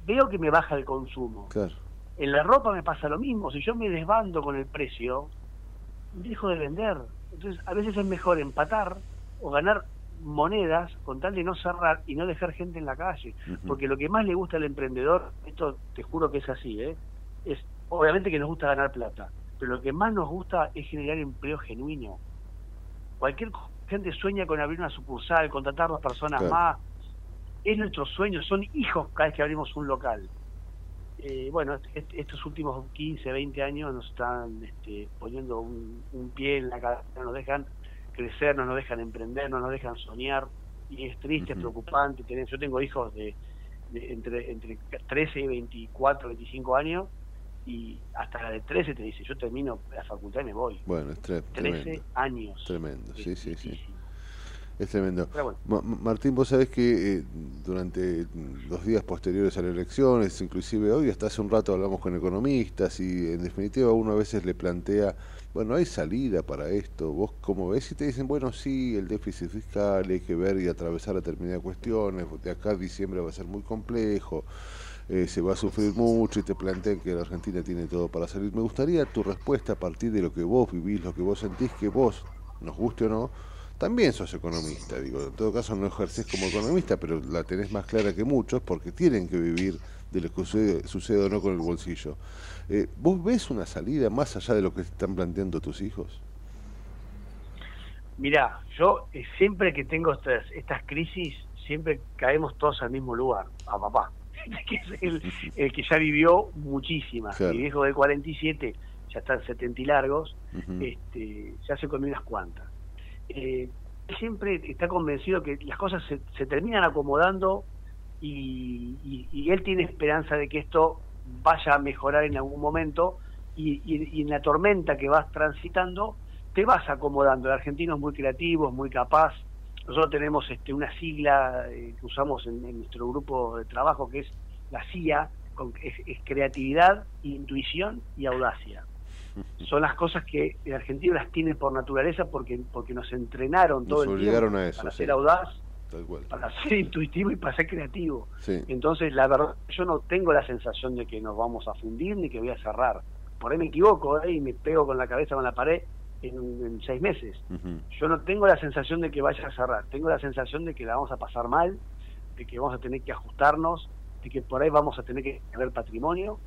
veo que me baja el consumo. Claro. En la ropa me pasa lo mismo, si yo me desbando con el precio, dejo de vender. Entonces, a veces es mejor empatar o ganar monedas con tal de no cerrar y no dejar gente en la calle. Porque lo que más le gusta al emprendedor, esto te juro que es así, ¿eh? es obviamente que nos gusta ganar plata, pero lo que más nos gusta es generar empleo genuino. Cualquier gente sueña con abrir una sucursal, contratar dos personas Claro. más. Es nuestro sueño, son hijos cada vez que abrimos un local. Eh, bueno, est- est- estos últimos 15, 20 años nos están este, poniendo un, un pie en la cabeza, nos dejan crecer, no nos dejan emprender, no nos dejan soñar, y es triste, es preocupante. Tener, yo tengo hijos de, de entre, entre 13 y 24, 25 años, y hasta la de 13 te dice, yo termino la facultad y me voy. Bueno, es tre- 13 tremendo. años. Tremendo, sí, sí, sí. Es tremendo. Bueno. Ma- Martín, vos sabés que eh, durante los días posteriores a las elecciones, inclusive hoy, hasta hace un rato hablamos con economistas y en definitiva uno a veces le plantea, bueno, hay salida para esto, vos cómo ves y te dicen, bueno, sí, el déficit fiscal hay que ver y atravesar determinadas cuestiones, de acá a diciembre va a ser muy complejo, eh, se va a sufrir mucho y te plantean que la Argentina tiene todo para salir. Me gustaría tu respuesta a partir de lo que vos vivís, lo que vos sentís, que vos, nos guste o no, también sos economista, digo, en todo caso no ejerces como economista, pero la tenés más clara que muchos porque tienen que vivir de lo que sucede, sucede o no con el bolsillo. Eh, ¿Vos ves una salida más allá de lo que están planteando tus hijos? Mirá, yo eh, siempre que tengo estas, estas crisis, siempre caemos todos al mismo lugar, a papá, que es el, el que ya vivió muchísimas. Claro. Mi viejo de 47, ya están 70 y largos, este, ya se comió unas cuantas. Eh, siempre está convencido que las cosas se, se terminan acomodando y, y- y él tiene esperanza de que esto vaya a mejorar en algún momento y, y- en la tormenta que vas transitando te vas acomodando. El argentino es muy creativo, es muy capaz. Nosotros tenemos este, una sigla eh, que usamos en, en nuestro grupo de trabajo que es la CIA, con, es, es creatividad, intuición y audacia son las cosas que el argentino las tiene por naturaleza porque porque nos entrenaron todo Nos el tiempo a eso, para sí. ser audaz, Tal cual. para ser intuitivo y para ser creativo. Sí. Entonces, la verdad, yo no tengo la sensación de que nos vamos a fundir ni que voy a cerrar. Por ahí me equivoco ¿eh? y me pego con la cabeza con la pared en, en seis meses. Yo no tengo la sensación de que vaya a cerrar, tengo la sensación de que la vamos a pasar mal, de que vamos a tener que ajustarnos, de que por ahí vamos a tener que ver patrimonio.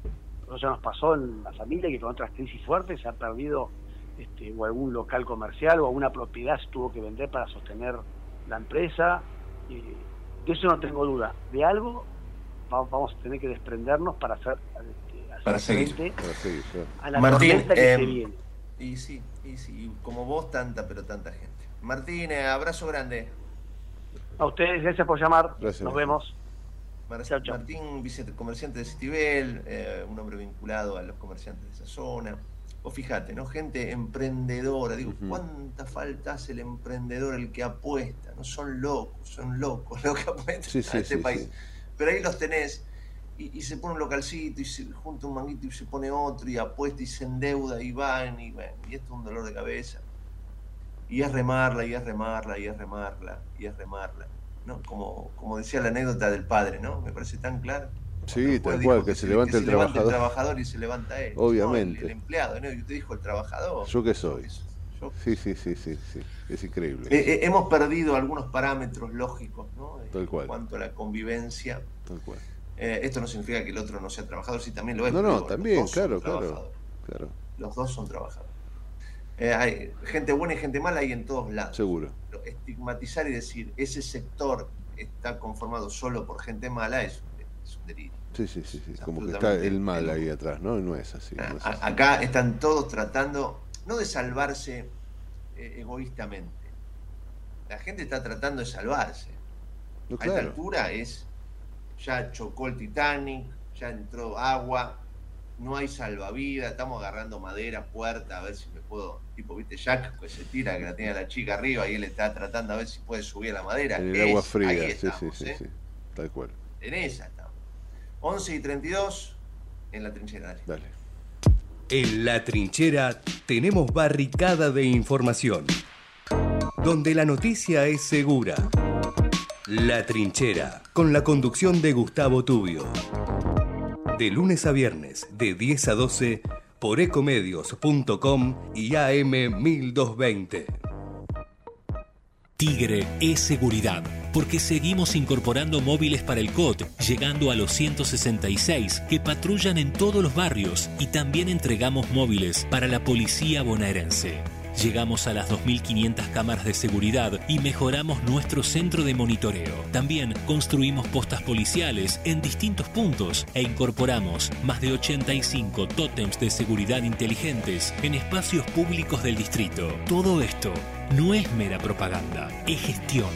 Eso ya nos pasó en la familia que con otras crisis fuertes se ha perdido este, o algún local comercial o alguna propiedad se tuvo que vender para sostener la empresa. Eh, de eso no tengo duda. De algo va- vamos a tener que desprendernos para hacer, este, hacer Para seguir. frente Para seguir, claro. a la Martín, tormenta que em, se viene. Y sí, y sí, y como vos, tanta, pero tanta gente. Martín, eh, abrazo grande. A ustedes, gracias por llamar. Gracias, Nos vemos. Mar- Chau, chau. Martín, vicecomerciante de Citibel, eh, un hombre vinculado a los comerciantes de esa zona. Vos fijate, ¿no? Gente emprendedora. Digo. ¿cuánta falta hace el emprendedor, el que apuesta? No son locos, son locos los que apuestan Sí, sí, a este sí, país. Pero ahí los tenés y, y se pone un localcito y se junta un manguito y se pone otro y apuesta y se endeuda y van y bueno, y esto es un dolor de cabeza. Y es remarla, y es remarla, y es remarla, y es remarla. ¿no? Como, como decía la anécdota del padre, ¿no? Me parece tan claro. Sí, tal cual, que se levante el levante el trabajador. trabajador y se levanta él. Obviamente. No, el, el empleado, ¿no? Y usted dijo el trabajador. Yo que soy. Yo- Sí, sí, sí, sí, sí. es increíble. Eh, eh, hemos perdido algunos parámetros lógicos, ¿no? Tal cual. En cuanto a la convivencia. Tal cual. Eh, esto no significa que el otro no sea trabajador, sí también lo es. No, no, digo, también, claro, claro, claro. Los dos son trabajadores. Hay gente buena y gente mala hay en todos lados. Seguro. Pero estigmatizar y decir ese sector está conformado solo por gente mala es, es un delirio. Sí, sí, sí, sí. Como que está el mal ahí atrás, ¿no? No es así. no es A- así. acá están todos tratando, no de salvarse eh, egoístamente. La gente está tratando de salvarse. No, A esta altura es, ya chocó el Titanic, ya entró agua, no hay salvavidas, estamos agarrando madera, puerta, a ver si me puedo, tipo, viste, Jack, pues se tira, que la tiene la chica arriba y él está tratando a ver si puede subir a la madera. En el Es- agua fría, sí, sí, estamos, sí, ¿eh? sí. Tal cual. En esa estamos. 11 y 32 en la trinchera. dale. Dale. En la trinchera tenemos barricada de información, donde la noticia es segura. La trinchera, con la conducción de Gustavo Tubio. De lunes a viernes, de 10 a 12, por ecomedios.com y AM 1220. Tigre es seguridad, porque seguimos incorporando móviles para el COT, llegando a los 166 que patrullan en todos los barrios y también entregamos móviles para la policía bonaerense. Llegamos a las 2.500 cámaras de seguridad y mejoramos nuestro centro de monitoreo. También construimos postas policiales en distintos puntos e incorporamos más de 85 tótems de seguridad inteligentes en espacios públicos del distrito. Todo esto no es mera propaganda, es gestión,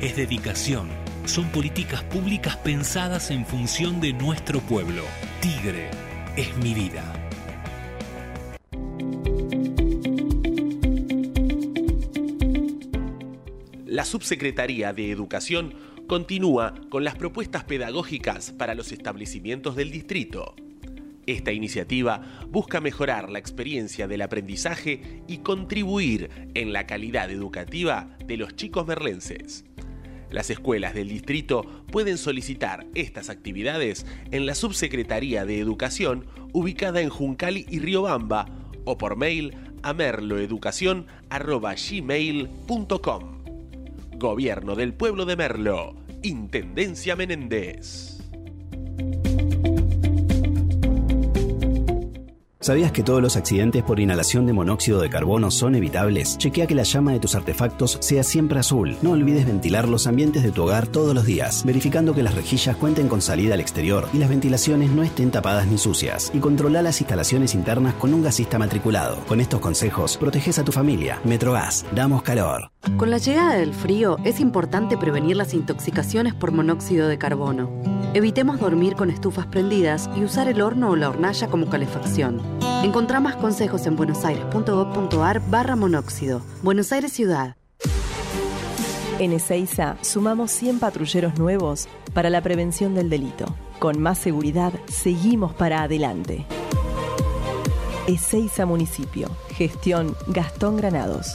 es dedicación. Son políticas públicas pensadas en función de nuestro pueblo. Tigre es mi vida. La Subsecretaría de Educación continúa con las propuestas pedagógicas para los establecimientos del distrito. Esta iniciativa busca mejorar la experiencia del aprendizaje y contribuir en la calidad educativa de los chicos merlenses. Las escuelas del distrito pueden solicitar estas actividades en la Subsecretaría de Educación ubicada en Juncali y Riobamba o por mail a merloeducación.gmail.com. Gobierno del Pueblo de Merlo. Intendencia Menéndez. ¿Sabías que todos los accidentes por inhalación de monóxido de carbono son evitables? Chequea que la llama de tus artefactos sea siempre azul. No olvides ventilar los ambientes de tu hogar todos los días, verificando que las rejillas cuenten con salida al exterior y las ventilaciones no estén tapadas ni sucias. Y controla las instalaciones internas con un gasista matriculado. Con estos consejos, proteges a tu familia. Metrogas, damos calor. Con la llegada del frío es importante prevenir las intoxicaciones por monóxido de carbono. Evitemos dormir con estufas prendidas y usar el horno o la hornalla como calefacción. Encontrá más consejos en buenosaires.gov.ar barra monóxido. Buenos Aires Ciudad. En Ezeiza sumamos 100 patrulleros nuevos para la prevención del delito. Con más seguridad, seguimos para adelante. Ezeiza Municipio. Gestión Gastón Granados.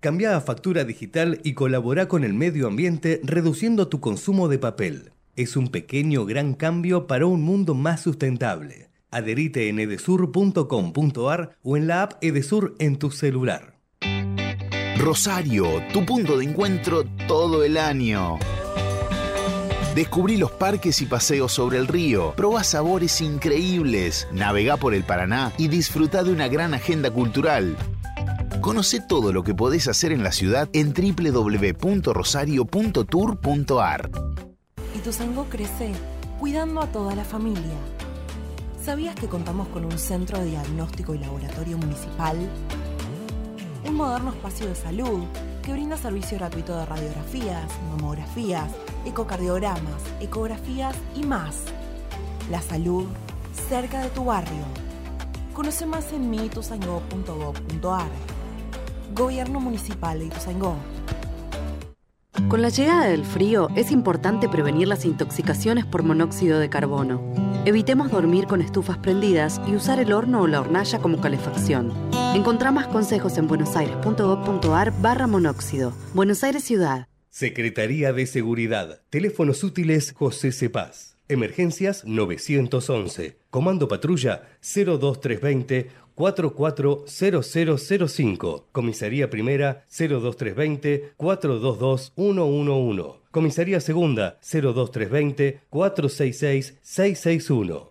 cambia a factura digital y colabora con el medio ambiente reduciendo tu consumo de papel. Es un pequeño gran cambio para un mundo más sustentable. Adherite en edesur.com.ar o en la app Edesur en tu celular. Rosario, tu punto de encuentro todo el año. Descubrí los parques y paseos sobre el río, probá sabores increíbles, navegá por el Paraná y disfruta de una gran agenda cultural. Conoce todo lo que podés hacer en la ciudad en www.rosario.tour.ar. Ituzaingó crece cuidando a toda la familia. ¿Sabías que contamos con un centro de diagnóstico y laboratorio municipal? Un moderno espacio de salud que brinda servicio gratuito de radiografías, mamografías, ecocardiogramas, ecografías y más. La salud cerca de tu barrio. Conoce más en mituzaingó.gov.ar. Gobierno Municipal de Ituzaingó. Con la llegada del frío es importante prevenir las intoxicaciones por monóxido de carbono. Evitemos dormir con estufas prendidas y usar el horno o la hornalla como calefacción. Encontrá más consejos en buenosaires.gov.ar barra monóxido. Buenos Aires Ciudad. Secretaría de Seguridad. Teléfonos útiles José Cepaz. Emergencias 911. Comando Patrulla 02320 440005. Comisaría Primera 02320 422 111. Comisaría Segunda 02320 466 661.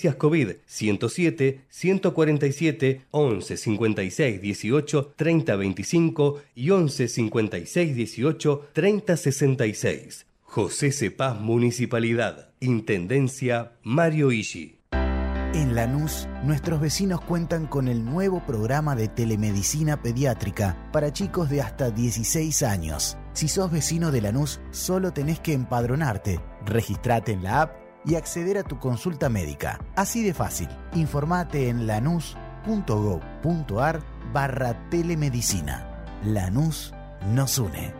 Emergencias COVID 107 147 11 56 18 30 25 y 11 56 18 30 66. José Cepaz Municipalidad. Intendencia Mario Ishi. En Lanús, nuestros vecinos cuentan con el nuevo programa de telemedicina pediátrica para chicos de hasta 16 años. Si sos vecino de Lanús, solo tenés que empadronarte, registrate en la app y acceder a tu consulta médica. Así de fácil. Informate en lanús.gov.ar barra telemedicina. Lanús nos une.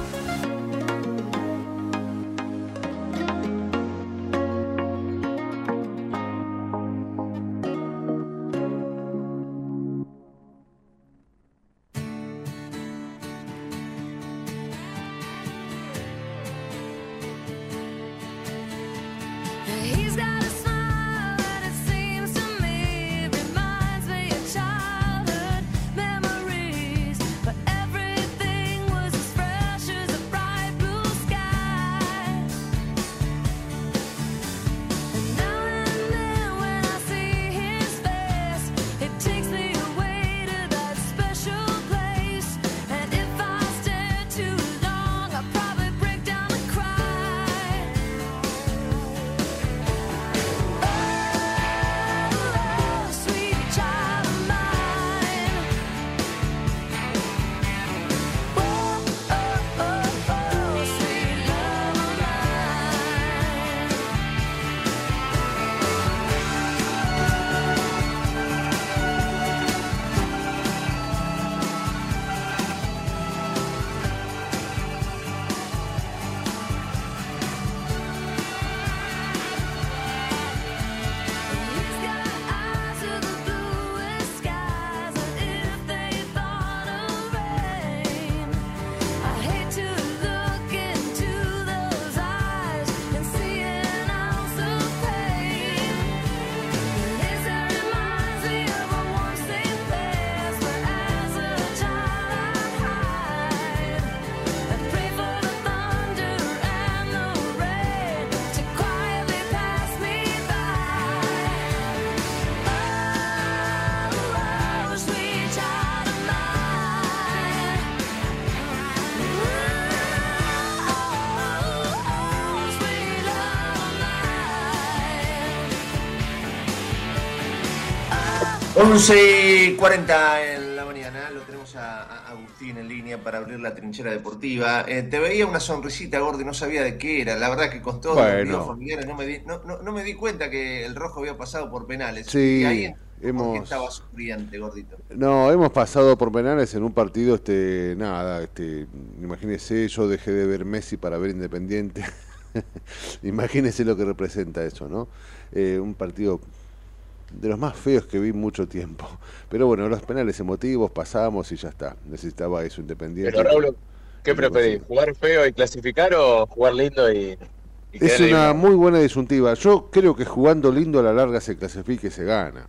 11 y 40 en la mañana, lo tenemos a, a Agustín en línea para abrir la trinchera deportiva. Eh, te veía una sonrisita, Gordi, no sabía de qué era. La verdad que con todos Bueno. familiares no me, di, no, no- no me di cuenta que el rojo había pasado por penales. Sí, y ahí ¿por qué hemos- estaba sufriente, Gordito. No, hemos pasado por penales en un partido, este, nada, este, imagínese, yo dejé de ver Messi para ver Independiente. imagínese lo que representa eso, ¿no? Eh, un partido de los más feos que vi mucho tiempo. Pero bueno, los penales emotivos pasamos y ya está. Necesitaba eso Independiente. Pero Raúl, ¿qué preferís? ¿Jugar feo y clasificar o jugar lindo y, y Es una muy buena disyuntiva. Yo creo que jugando lindo a la larga se clasifica y se gana.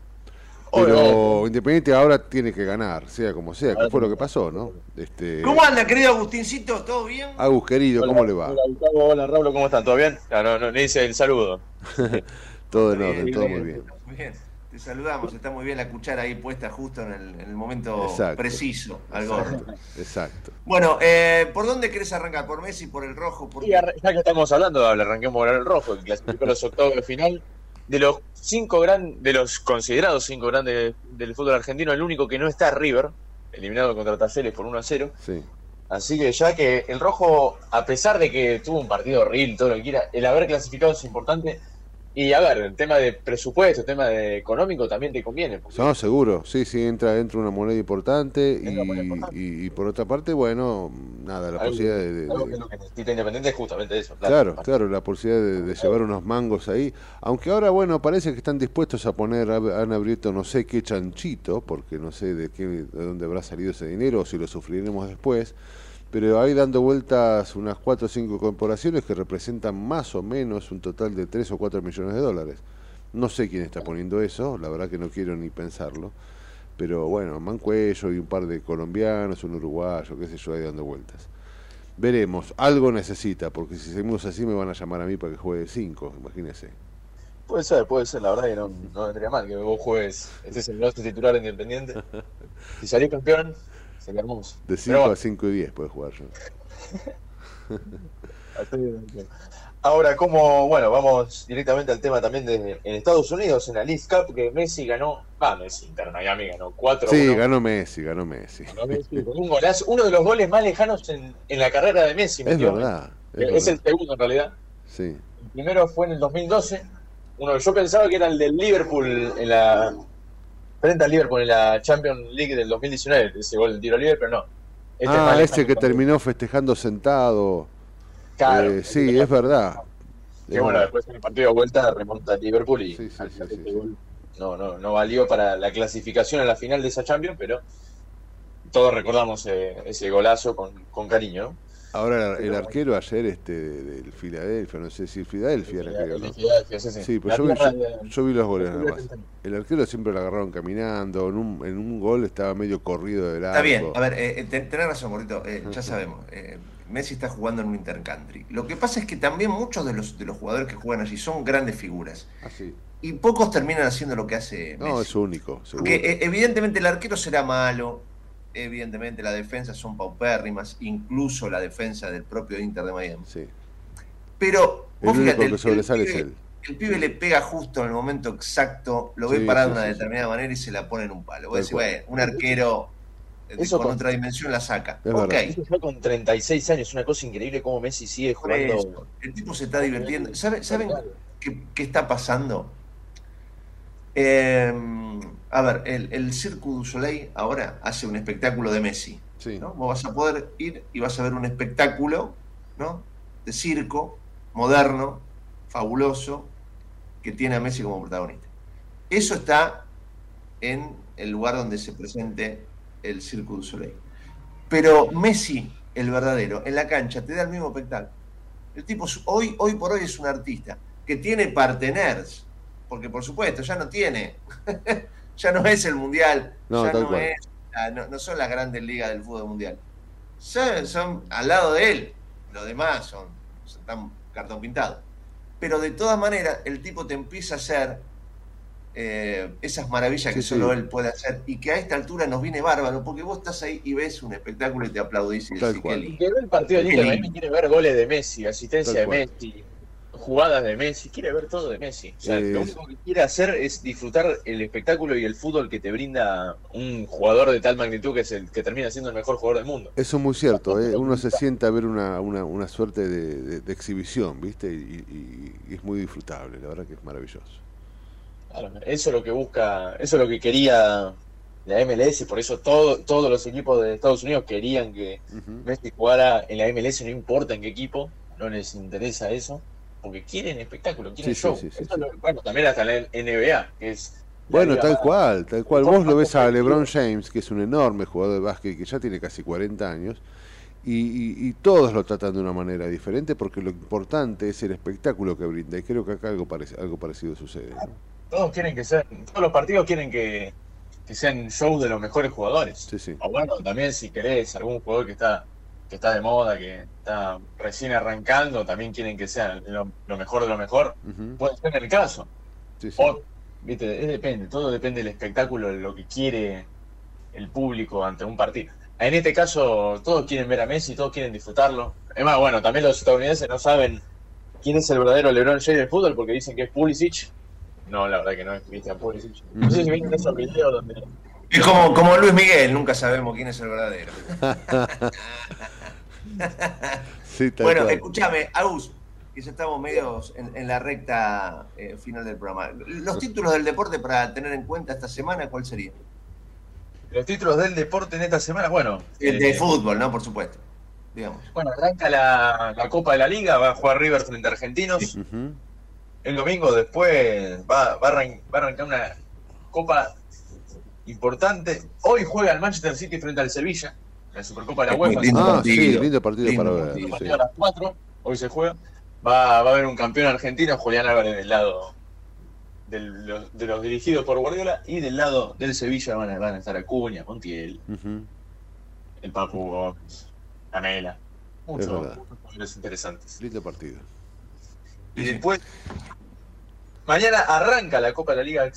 Pero Independiente ahora tiene que ganar, sea como sea, que fue lo que pasó, ¿no? Este, ¿Cómo anda, querido Agustincito? ¿Todo bien? Agus, querido, ¿cómo Hola, le va? Hola, Gustavo, hola, Raúl, ¿cómo están? ¿Todo bien? Ah, no, no, le dice el saludo. todo en orden, todo muy bien. Muy bien. Te saludamos, está muy bien la cuchara ahí puesta justo en el, en el momento Exacto. preciso al gordo. Exacto. Bueno, eh, ¿por dónde querés arrancar? ¿Por Messi, por el rojo? Por... Ya que estamos hablando, arranquemos por el rojo, que clasificó los octavos de final. De los cinco gran, de los considerados cinco grandes del fútbol argentino, el único que no está es River, eliminado contra Talleres por 1 a 0. Sí. Así que ya que el rojo, a pesar de que tuvo un partido horrible, todo lo que quiera, el haber clasificado es importante. Y a ver, el tema de presupuesto, el tema de económico también te conviene. porque No, seguro, sí, sí, entra, entra una moneda importante y, y- y por otra parte, bueno, nada, la algo, posibilidad de, algo que lo que necesita Independiente es justamente eso. Claro, claro, la posibilidad de, de llevar unos mangos ahí. Aunque ahora, bueno, parece que están dispuestos a poner, a- han abierto no sé qué chanchito, porque no sé de qué, de dónde habrá salido ese dinero o si lo sufriremos después. Pero ahí dando vueltas unas cuatro o cinco corporaciones que representan más o menos un total de 3 o 4 millones de dólares. No sé quién está poniendo eso, la verdad que no quiero ni pensarlo. Pero bueno, Mancuello y un par de colombianos, un uruguayo, qué sé yo, ahí dando vueltas. Veremos, algo necesita, porque si seguimos así me van a llamar a mí para que juegue 5, imagínese. Puede ser, puede ser, la verdad que no, no vendría mal que vos juegues, este es el nuestro titular Independiente. Si salís campeón, sería hermoso. De Pero 5 bueno, a 5 y 10 puede jugar yo. Ahora, como, bueno, vamos directamente al tema también de en Estados Unidos, en la League Cup, que Messi ganó, ah, Messi, Inter Miami ganó 4 Sí, ganó Messi, ganó Messi. con un golazo, uno de los goles más lejanos en, en la carrera de Messi. Es verdad, es Es, el segundo en realidad. Sí. El primero fue en el 2012. Uno, yo pensaba que era el del Liverpool en la. Frente al Liverpool en la Champions League del 2019, ese gol del tiro libre, pero no. Este es ah, ese que terminó festejando sentado. Claro. Eh, sí, es verdad. Que Es bueno, verdad. después en el partido de vuelta remonta a Liverpool y este gol no, no, no valió para la clasificación a la final de esa Champions, pero todos recordamos eh, ese golazo con, con cariño. ¿no? Ahora el arquero ayer este del Filadelfia, no sé si Filadelfia era de ¿no? Sí, sí. Sí, pero La yo vi, tierra yo- de- yo vi los goles nada más. El arquero siempre lo agarraron caminando, en un, en un gol estaba medio corrido del arco. Está bien, a ver, eh, eh, ten- tenés razón, Gordito, eh, ya sabemos. eh, Messi está jugando en un intercountry. Lo que pasa es que también muchos de los, de los jugadores que juegan allí son grandes figuras. Así. Y pocos terminan haciendo lo que hace Messi. No, es único, seguro. Porque evidentemente el arquero será malo, evidentemente las defensas son paupérrimas, incluso la defensa del propio Inter de Miami. Sí. Pero El vos único fíjate, que el, sobresale el es pibe, él. el pibe le pega justo en el momento exacto, lo ve Sí, parado sí, de una sí, sí. determinada manera y se la pone en un palo. Vos decís, un arquero eh, Eso con con- otra dimensión la saca. Es ok, verdad. Eso ya con 36 años, una cosa increíble como Messi sigue jugando. eso, el tipo se está divirtiendo. ¿Sabe- ¿Saben qué, qué está pasando? Eh, a ver, el, el Cirque du Soleil ahora hace un espectáculo de Messi. Sí. ¿no? Vos vas a poder ir y vas a ver un espectáculo ¿no? de circo moderno, fabuloso, que tiene a Messi como protagonista. Eso está en el lugar donde se presente el Cirque du Soleil. Pero Messi, el verdadero, en la cancha te da el mismo espectáculo. El tipo es- hoy, hoy por hoy es un artista que tiene parteners, porque por supuesto ya no tiene, ya no es el mundial, No, ya no, es, no, no son las grandes ligas del fútbol mundial. Son, son al lado de él, los demás son, están cartón pintado. Pero de todas maneras, el tipo te empieza a hacer eh, esas maravillas que solo sí. él puede hacer y que a esta altura nos viene bárbaro, porque vos estás ahí y ves un espectáculo y te aplaudís y Tal decís. Que el partido lindo. Miami quiere ver goles de Messi, asistencia Tal de cual. Messi, jugadas de Messi, quiere ver todo de Messi. O sea, Eh, lo único que quiere hacer es disfrutar el espectáculo y el fútbol que te brinda un jugador de tal magnitud que es el que termina siendo el mejor jugador del mundo. Eso es muy cierto, ¿eh? uno se sienta a ver una, una, una suerte de, de- de exhibición, ¿viste? Y, y- y es muy disfrutable, la verdad que es maravilloso. Claro, Eso es lo que busca, eso es lo que quería la MLS, y por eso todo, todos los equipos de Estados Unidos querían que Messi jugara en la MLS, no importa en qué equipo, no les interesa eso, porque quieren espectáculo, quieren Sí, show. sí, sí, Eso es lo- bueno, también hasta la NBA, que es Bueno, tal cual, tal cual. Vos lo ves a LeBron James, que es un enorme jugador de básquet que ya tiene casi 40 años, y, y- y todos lo tratan de una manera diferente porque lo importante es el espectáculo que brinda, y creo que acá algo, algo parecido sucede. ¿no? Todos quieren que sean, todos los partidos quieren que, que sean shows de los mejores jugadores. Sí, sí. O bueno, también si querés algún jugador que está que está de moda, que está recién arrancando, también quieren que sea lo, lo mejor de lo mejor. Puede ser en el caso. Sí, sí. O, viste, es depende, todo depende del espectáculo, de lo que quiere el público ante un partido. En este caso, todos quieren ver a Messi, todos quieren disfrutarlo. Es más, bueno, también los estadounidenses no saben quién es el verdadero LeBron James del fútbol porque dicen que es Pulisic. No, la verdad que no es Cristian Pulisic. No sé si vieron esos videos donde Es como, como Luis Miguel, nunca sabemos quién es el verdadero. Sí, tal bueno, cual. escúchame, Agus, que ya estamos medios en, en la recta eh, final del programa. Los títulos del deporte para tener en cuenta esta semana, ¿cuál sería? los títulos del deporte en esta semana, bueno, El de eh, fútbol, ¿no? Por supuesto. Digamos. bueno, arranca la, la Copa de la Liga, va a jugar River frente a Argentinos. El domingo después va, va, a arran- va a arrancar una Copa importante. Hoy juega el Manchester City frente al Sevilla, la Supercopa de la UEFA. Lindo Ah, partido. sí, lindo partido Lindo para ver. partido. sí. partido a las 4, hoy se juega. Va, va a haber un campeón argentino, Julián Álvarez, del lado del- los- de los dirigidos por Guardiola, y del lado del Sevilla van a, van a estar Acuña, Montiel, el Papu Gómez, Canela. Muchos muchos jugadores interesantes. Lindo partido. Y después, mañana arranca la Copa de la Liga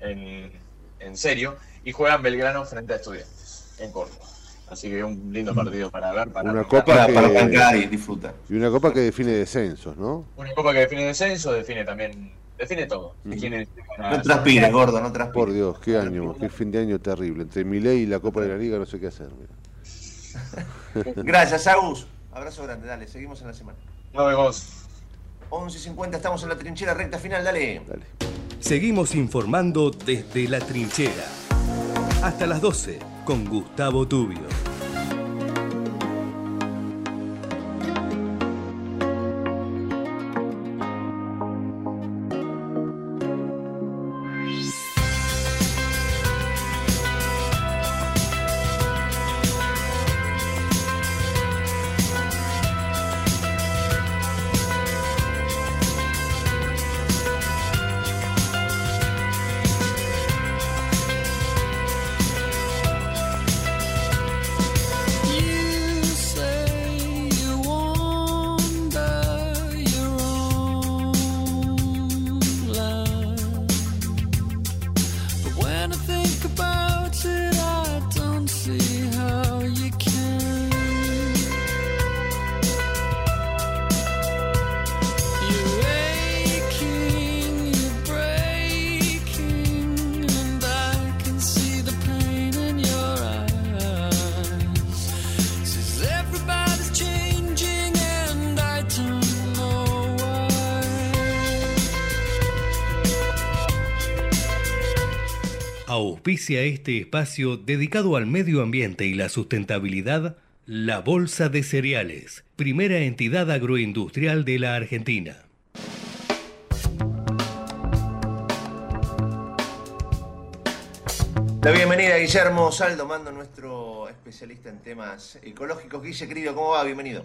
en, en serio y juegan Belgrano frente a Estudiantes en Córdoba. Así que un lindo partido para ver. Para Una copa Para, que- para arrancar y disfrutar. Y una copa que define descensos, ¿no? Una copa que define descenso, define también, define todo. No transpires, gordo, no transpires. Por Dios, qué año, qué fin de año terrible. Entre Milei y la Copa de la Liga no sé qué hacer. mira. Gracias, Agus. Abrazo grande, dale, seguimos en la semana. Nos vemos. 11.50, estamos en la trinchera recta final, dale. Dale. Seguimos informando desde la trinchera. Hasta las 12 con Gustavo Tubio. Auspicia este espacio dedicado al medio ambiente y la sustentabilidad, la Bolsa de Cereales, primera entidad agroindustrial de la Argentina. La bienvenida a Guillermo Saldo, mando nuestro especialista en temas ecológicos. Guille, querido, ¿cómo va? Bienvenido.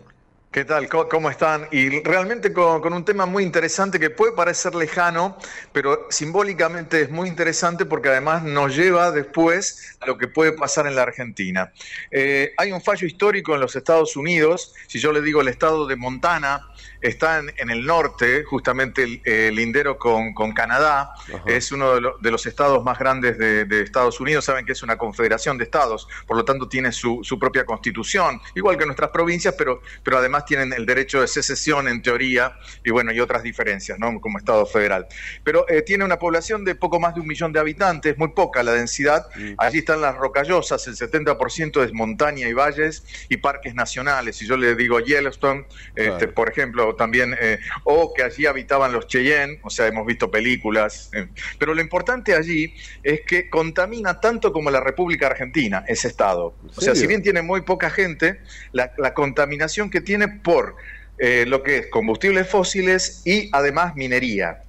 ¿Qué tal? ¿Cómo están? Y realmente con, con un tema muy interesante que puede parecer lejano, pero simbólicamente es muy interesante porque además nos lleva después a lo que puede pasar en la Argentina. Eh, hay un fallo histórico en los Estados Unidos, si yo le digo el estado de Montana, está en, el norte, justamente el, eh, lindero con, con Canadá, es uno de, lo- de los estados más grandes de, de Estados Unidos, saben que es una confederación de estados, por lo tanto tiene su, su propia constitución, igual que nuestras provincias, pero, pero además tienen el derecho de secesión en teoría y bueno, y otras diferencias, ¿no? Como estado federal. Pero eh, tiene una población de poco más de un millón de habitantes, muy poca la densidad, allí están las rocallosas, el 70% es montaña y valles y parques nacionales, si yo le digo Yellowstone, este, por ejemplo, también, eh, o que allí habitaban los Cheyenne, o sea, hemos visto películas, eh, pero lo importante allí es que contamina tanto como la República Argentina, ese estado. O sea, si bien tiene muy poca gente, la, la contaminación que tiene por eh, lo que es combustibles fósiles y además minería.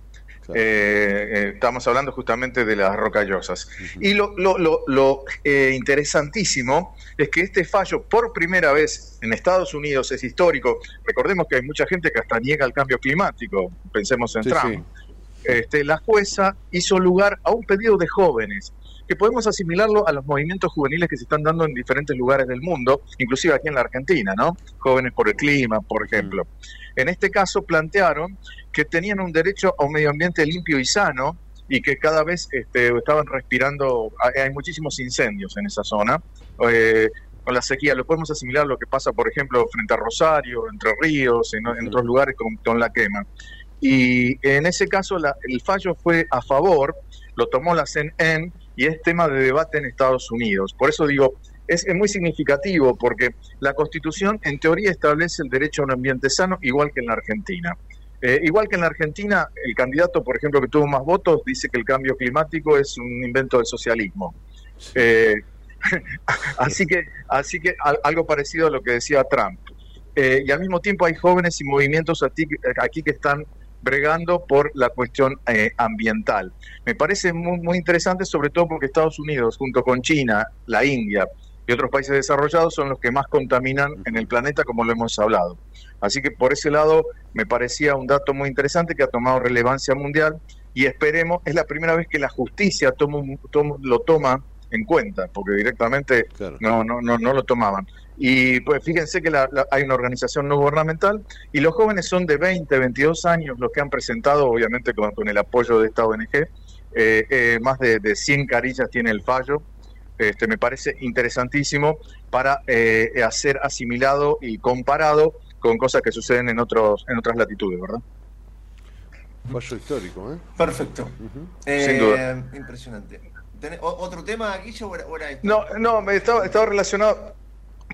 Eh, eh, estamos hablando justamente de las rocallosas. Y lo, lo- lo- lo, eh, interesantísimo es que este fallo, por primera vez en Estados Unidos, es histórico. Recordemos que hay mucha gente que hasta niega el cambio climático. Pensemos en Sí, Trump. Este, la jueza hizo lugar a un pedido de jóvenes que podemos asimilarlo a los movimientos juveniles que se están dando en diferentes lugares del mundo, inclusive aquí en la Argentina, ¿no? Jóvenes por el clima, por ejemplo. En este caso plantearon que tenían un derecho a un medio ambiente limpio y sano y que cada vez este, estaban respirando, hay hay muchísimos incendios en esa zona. eh, con la sequía, lo podemos asimilar a lo que pasa, por ejemplo, frente a Rosario, Entre Ríos, en, en otros lugares con, con la quema. Y en ese caso la- el fallo fue a favor, lo tomó la CNN y es tema de debate en Estados Unidos. Por eso digo, es, es muy significativo porque la Constitución en teoría establece el derecho a un ambiente sano igual que en la Argentina. Eh, igual que en la Argentina, el candidato, por ejemplo, que tuvo más votos, dice que el cambio climático es un invento del socialismo. Eh, así que, así que al- algo parecido a lo que decía Trump. Eh, y al mismo tiempo hay jóvenes y movimientos aquí, aquí que están bregando por la cuestión eh, ambiental. Me parece muy, muy interesante, sobre todo porque Estados Unidos, junto con China, la India y otros países desarrollados, son los que más contaminan en el planeta, como lo hemos hablado. Así que por ese lado me parecía un dato muy interesante que ha tomado relevancia mundial y esperemos, es la primera vez que la justicia toma toma- lo toma en cuenta, porque directamente no, no, no, no lo tomaban. Y pues fíjense que la- la- hay una organización no gubernamental y los jóvenes son de 20, 22 años los que han presentado, obviamente con, con el apoyo de esta ONG, eh, eh, más de, de 100 carillas tiene el fallo. Este, me parece interesantísimo para eh, hacer asimilado y comparado con cosas que suceden en otros en otras latitudes, ¿verdad? Fallo histórico, ¿eh? Perfecto. Eh, Sin duda. Impresionante. ¿Tenés o- ¿Otro tema, Guillo, o era, o era esto? No, no, me estaba, estaba relacionado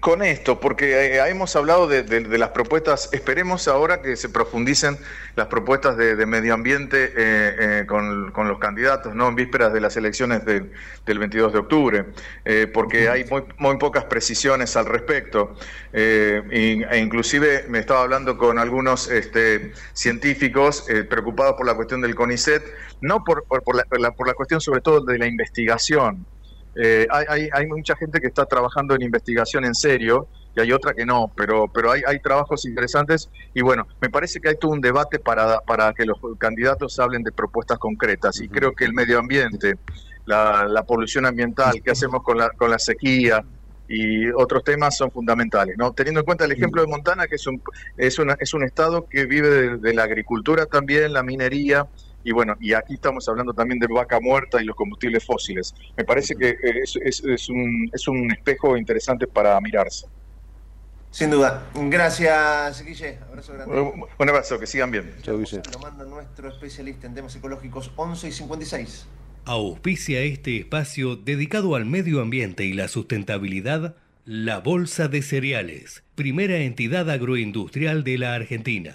con esto, porque eh, hemos hablado de, de- de las propuestas, esperemos ahora que se profundicen las propuestas de, de medio ambiente eh, eh, con, con los candidatos, ¿no? En vísperas de las elecciones del- del 22 de octubre, eh, porque hay muy, muy pocas precisiones al respecto. Y- e inclusive me estaba hablando con algunos este, científicos eh, preocupados por la cuestión del CONICET, no por, por, por la- por la cuestión sobre todo de la investigación. Eh, hay, hay, mucha gente que está trabajando en investigación en serio y hay otra que no, pero, pero hay, hay trabajos interesantes y bueno, me parece que hay todo un debate para, para que los candidatos hablen de propuestas concretas y creo que el medio ambiente, la, la polución ambiental, qué hacemos con la, con la sequía y otros temas son fundamentales, ¿no? Teniendo en cuenta el ejemplo de Montana, que es un, es una, es un estado que vive de, de la agricultura también, la minería, y bueno, y aquí estamos hablando también de vaca muerta y los combustibles fósiles. Me parece que eh, es, es- es un, es un espejo interesante para mirarse. Sin duda. Gracias, Guille. Abrazo grande. Un un abrazo, que sigan bien. Lo manda nuestro especialista en temas ecológicos 11 y 56. Auspicia este espacio dedicado al medio ambiente y la sustentabilidad, la Bolsa de Cereales, primera entidad agroindustrial de la Argentina.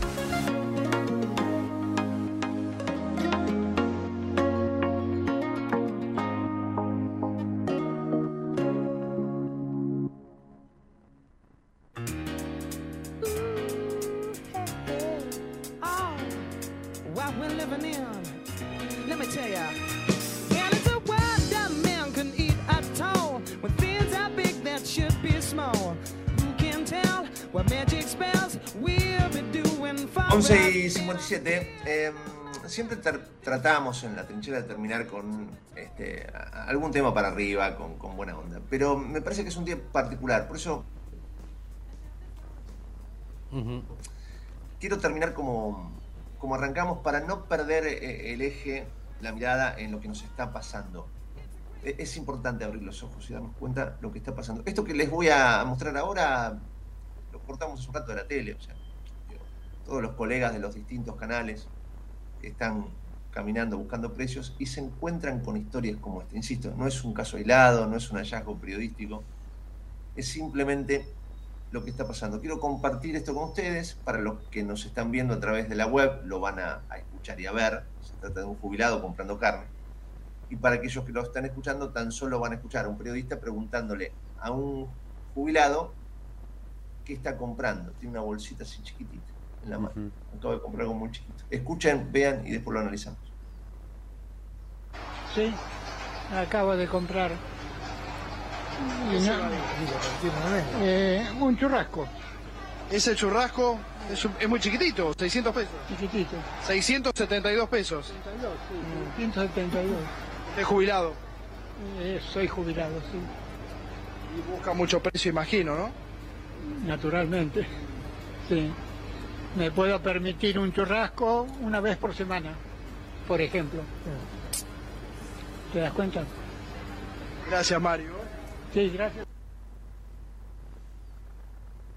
Siempre ter- tratamos en la trinchera de terminar con este, algún tema para arriba, con, con buena onda. Pero me parece que es un día particular, por eso quiero terminar como, como arrancamos para no perder eh, el eje, la mirada en lo que nos está pasando. E- Es importante abrir los ojos y darnos cuenta de lo que está pasando. Esto que les voy a mostrar ahora lo cortamos hace un rato de la tele, o sea, todos los colegas de los distintos canales están caminando buscando precios y se encuentran con historias como esta. Insisto, no es un caso aislado, no es un hallazgo periodístico, es simplemente lo que está pasando. Quiero compartir esto con ustedes, para los que nos están viendo a través de la web, lo van a, a escuchar y a ver, se trata de un jubilado comprando carne, y para aquellos que lo están escuchando, tan solo van a escuchar a un periodista preguntándole a un jubilado qué está comprando. Tiene una bolsita así chiquitita en la mano. Acabo de comprar algo muy chiquito. Escuchen, vean y después lo analizamos. Sí, acabo de comprar no- eh, un churrasco. Ese churrasco es, un- es muy chiquitito, 600 pesos. Chiquitito. 672 pesos. 172. Es jubilado. Eh, soy jubilado, sí, Y busca mucho precio, imagino, ¿no? naturalmente. Sí. Me puedo permitir un churrasco una vez por semana, por ejemplo. ¿Te das cuenta? Gracias, Mario. Sí, gracias.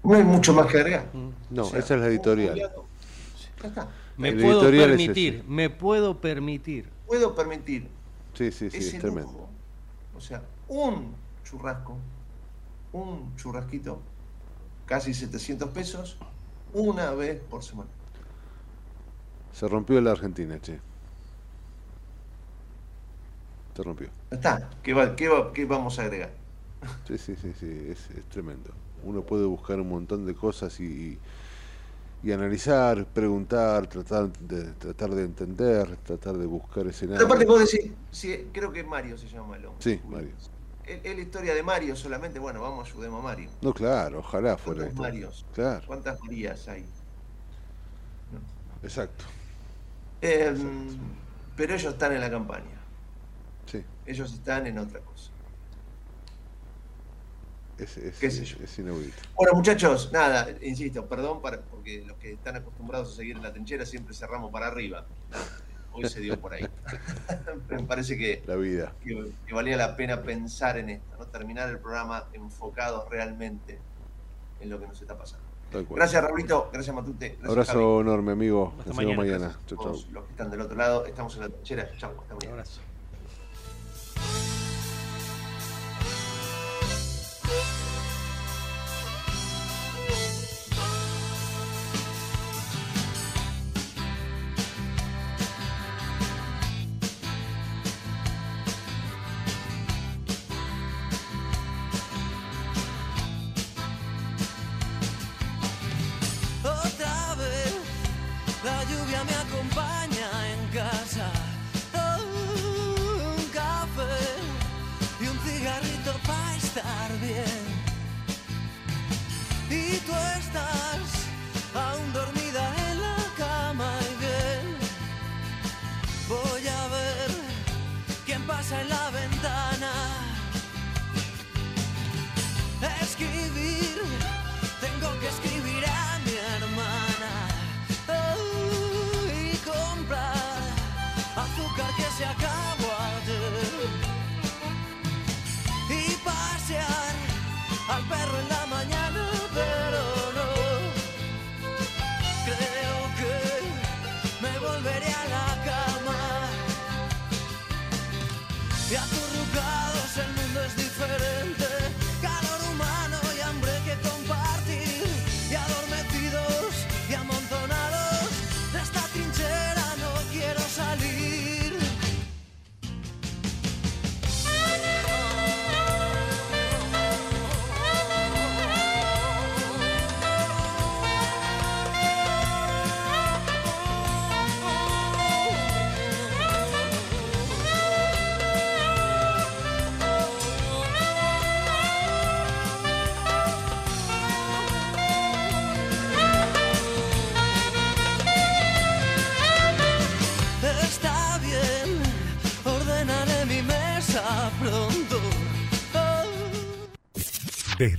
No hay mucho más que agregar. No, O sea, esa es la editorial. Ya está. Me puedo editorial permitir, me puedo permitir. Puedo permitir Sí, sí, sí, ese es tremendo. lujo. O sea, un churrasco, un churrasquito, casi 700 pesos, una vez por semana. Se rompió la Argentina, che. Se rompió. Está. ¿Qué, va- qué va- qué vamos a agregar? Sí, sí, sí, sí, es, es tremendo. Uno puede buscar un montón de cosas y, y analizar, preguntar, tratar de, tratar de entender, tratar de buscar Pero escenarios. aparte vos decís, sí, creo que Mario se llama el hombre. Sí, Mario. Es la historia de Mario solamente, bueno, vamos, ayudemos a Mario. No, claro, ojalá fuera ¿Cuántos. Marios? Claro, ¿Cuántas Marías hay? exacto. Eh, pero ellos están en la campaña. Sí. Ellos están en otra cosa. Es, es, ¿Qué sé yo? es inaudito. Bueno, muchachos, nada, insisto, perdón para, porque los que están acostumbrados a seguir en la trinchera siempre cerramos para arriba. Hoy se dio por ahí. Me parece que, La vida. que- que valía la pena pensar en esto, ¿no? terminar el programa enfocados realmente en lo que nos está pasando. Gracias, Raulito. Gracias, Matute. Gracias, Abrazo Javi. enorme, amigo. Hasta Nos vemos mañana. mañana. Chau, todos chau. los que están del otro lado. Estamos en la trinchera. Chau, hasta mañana. abrazo.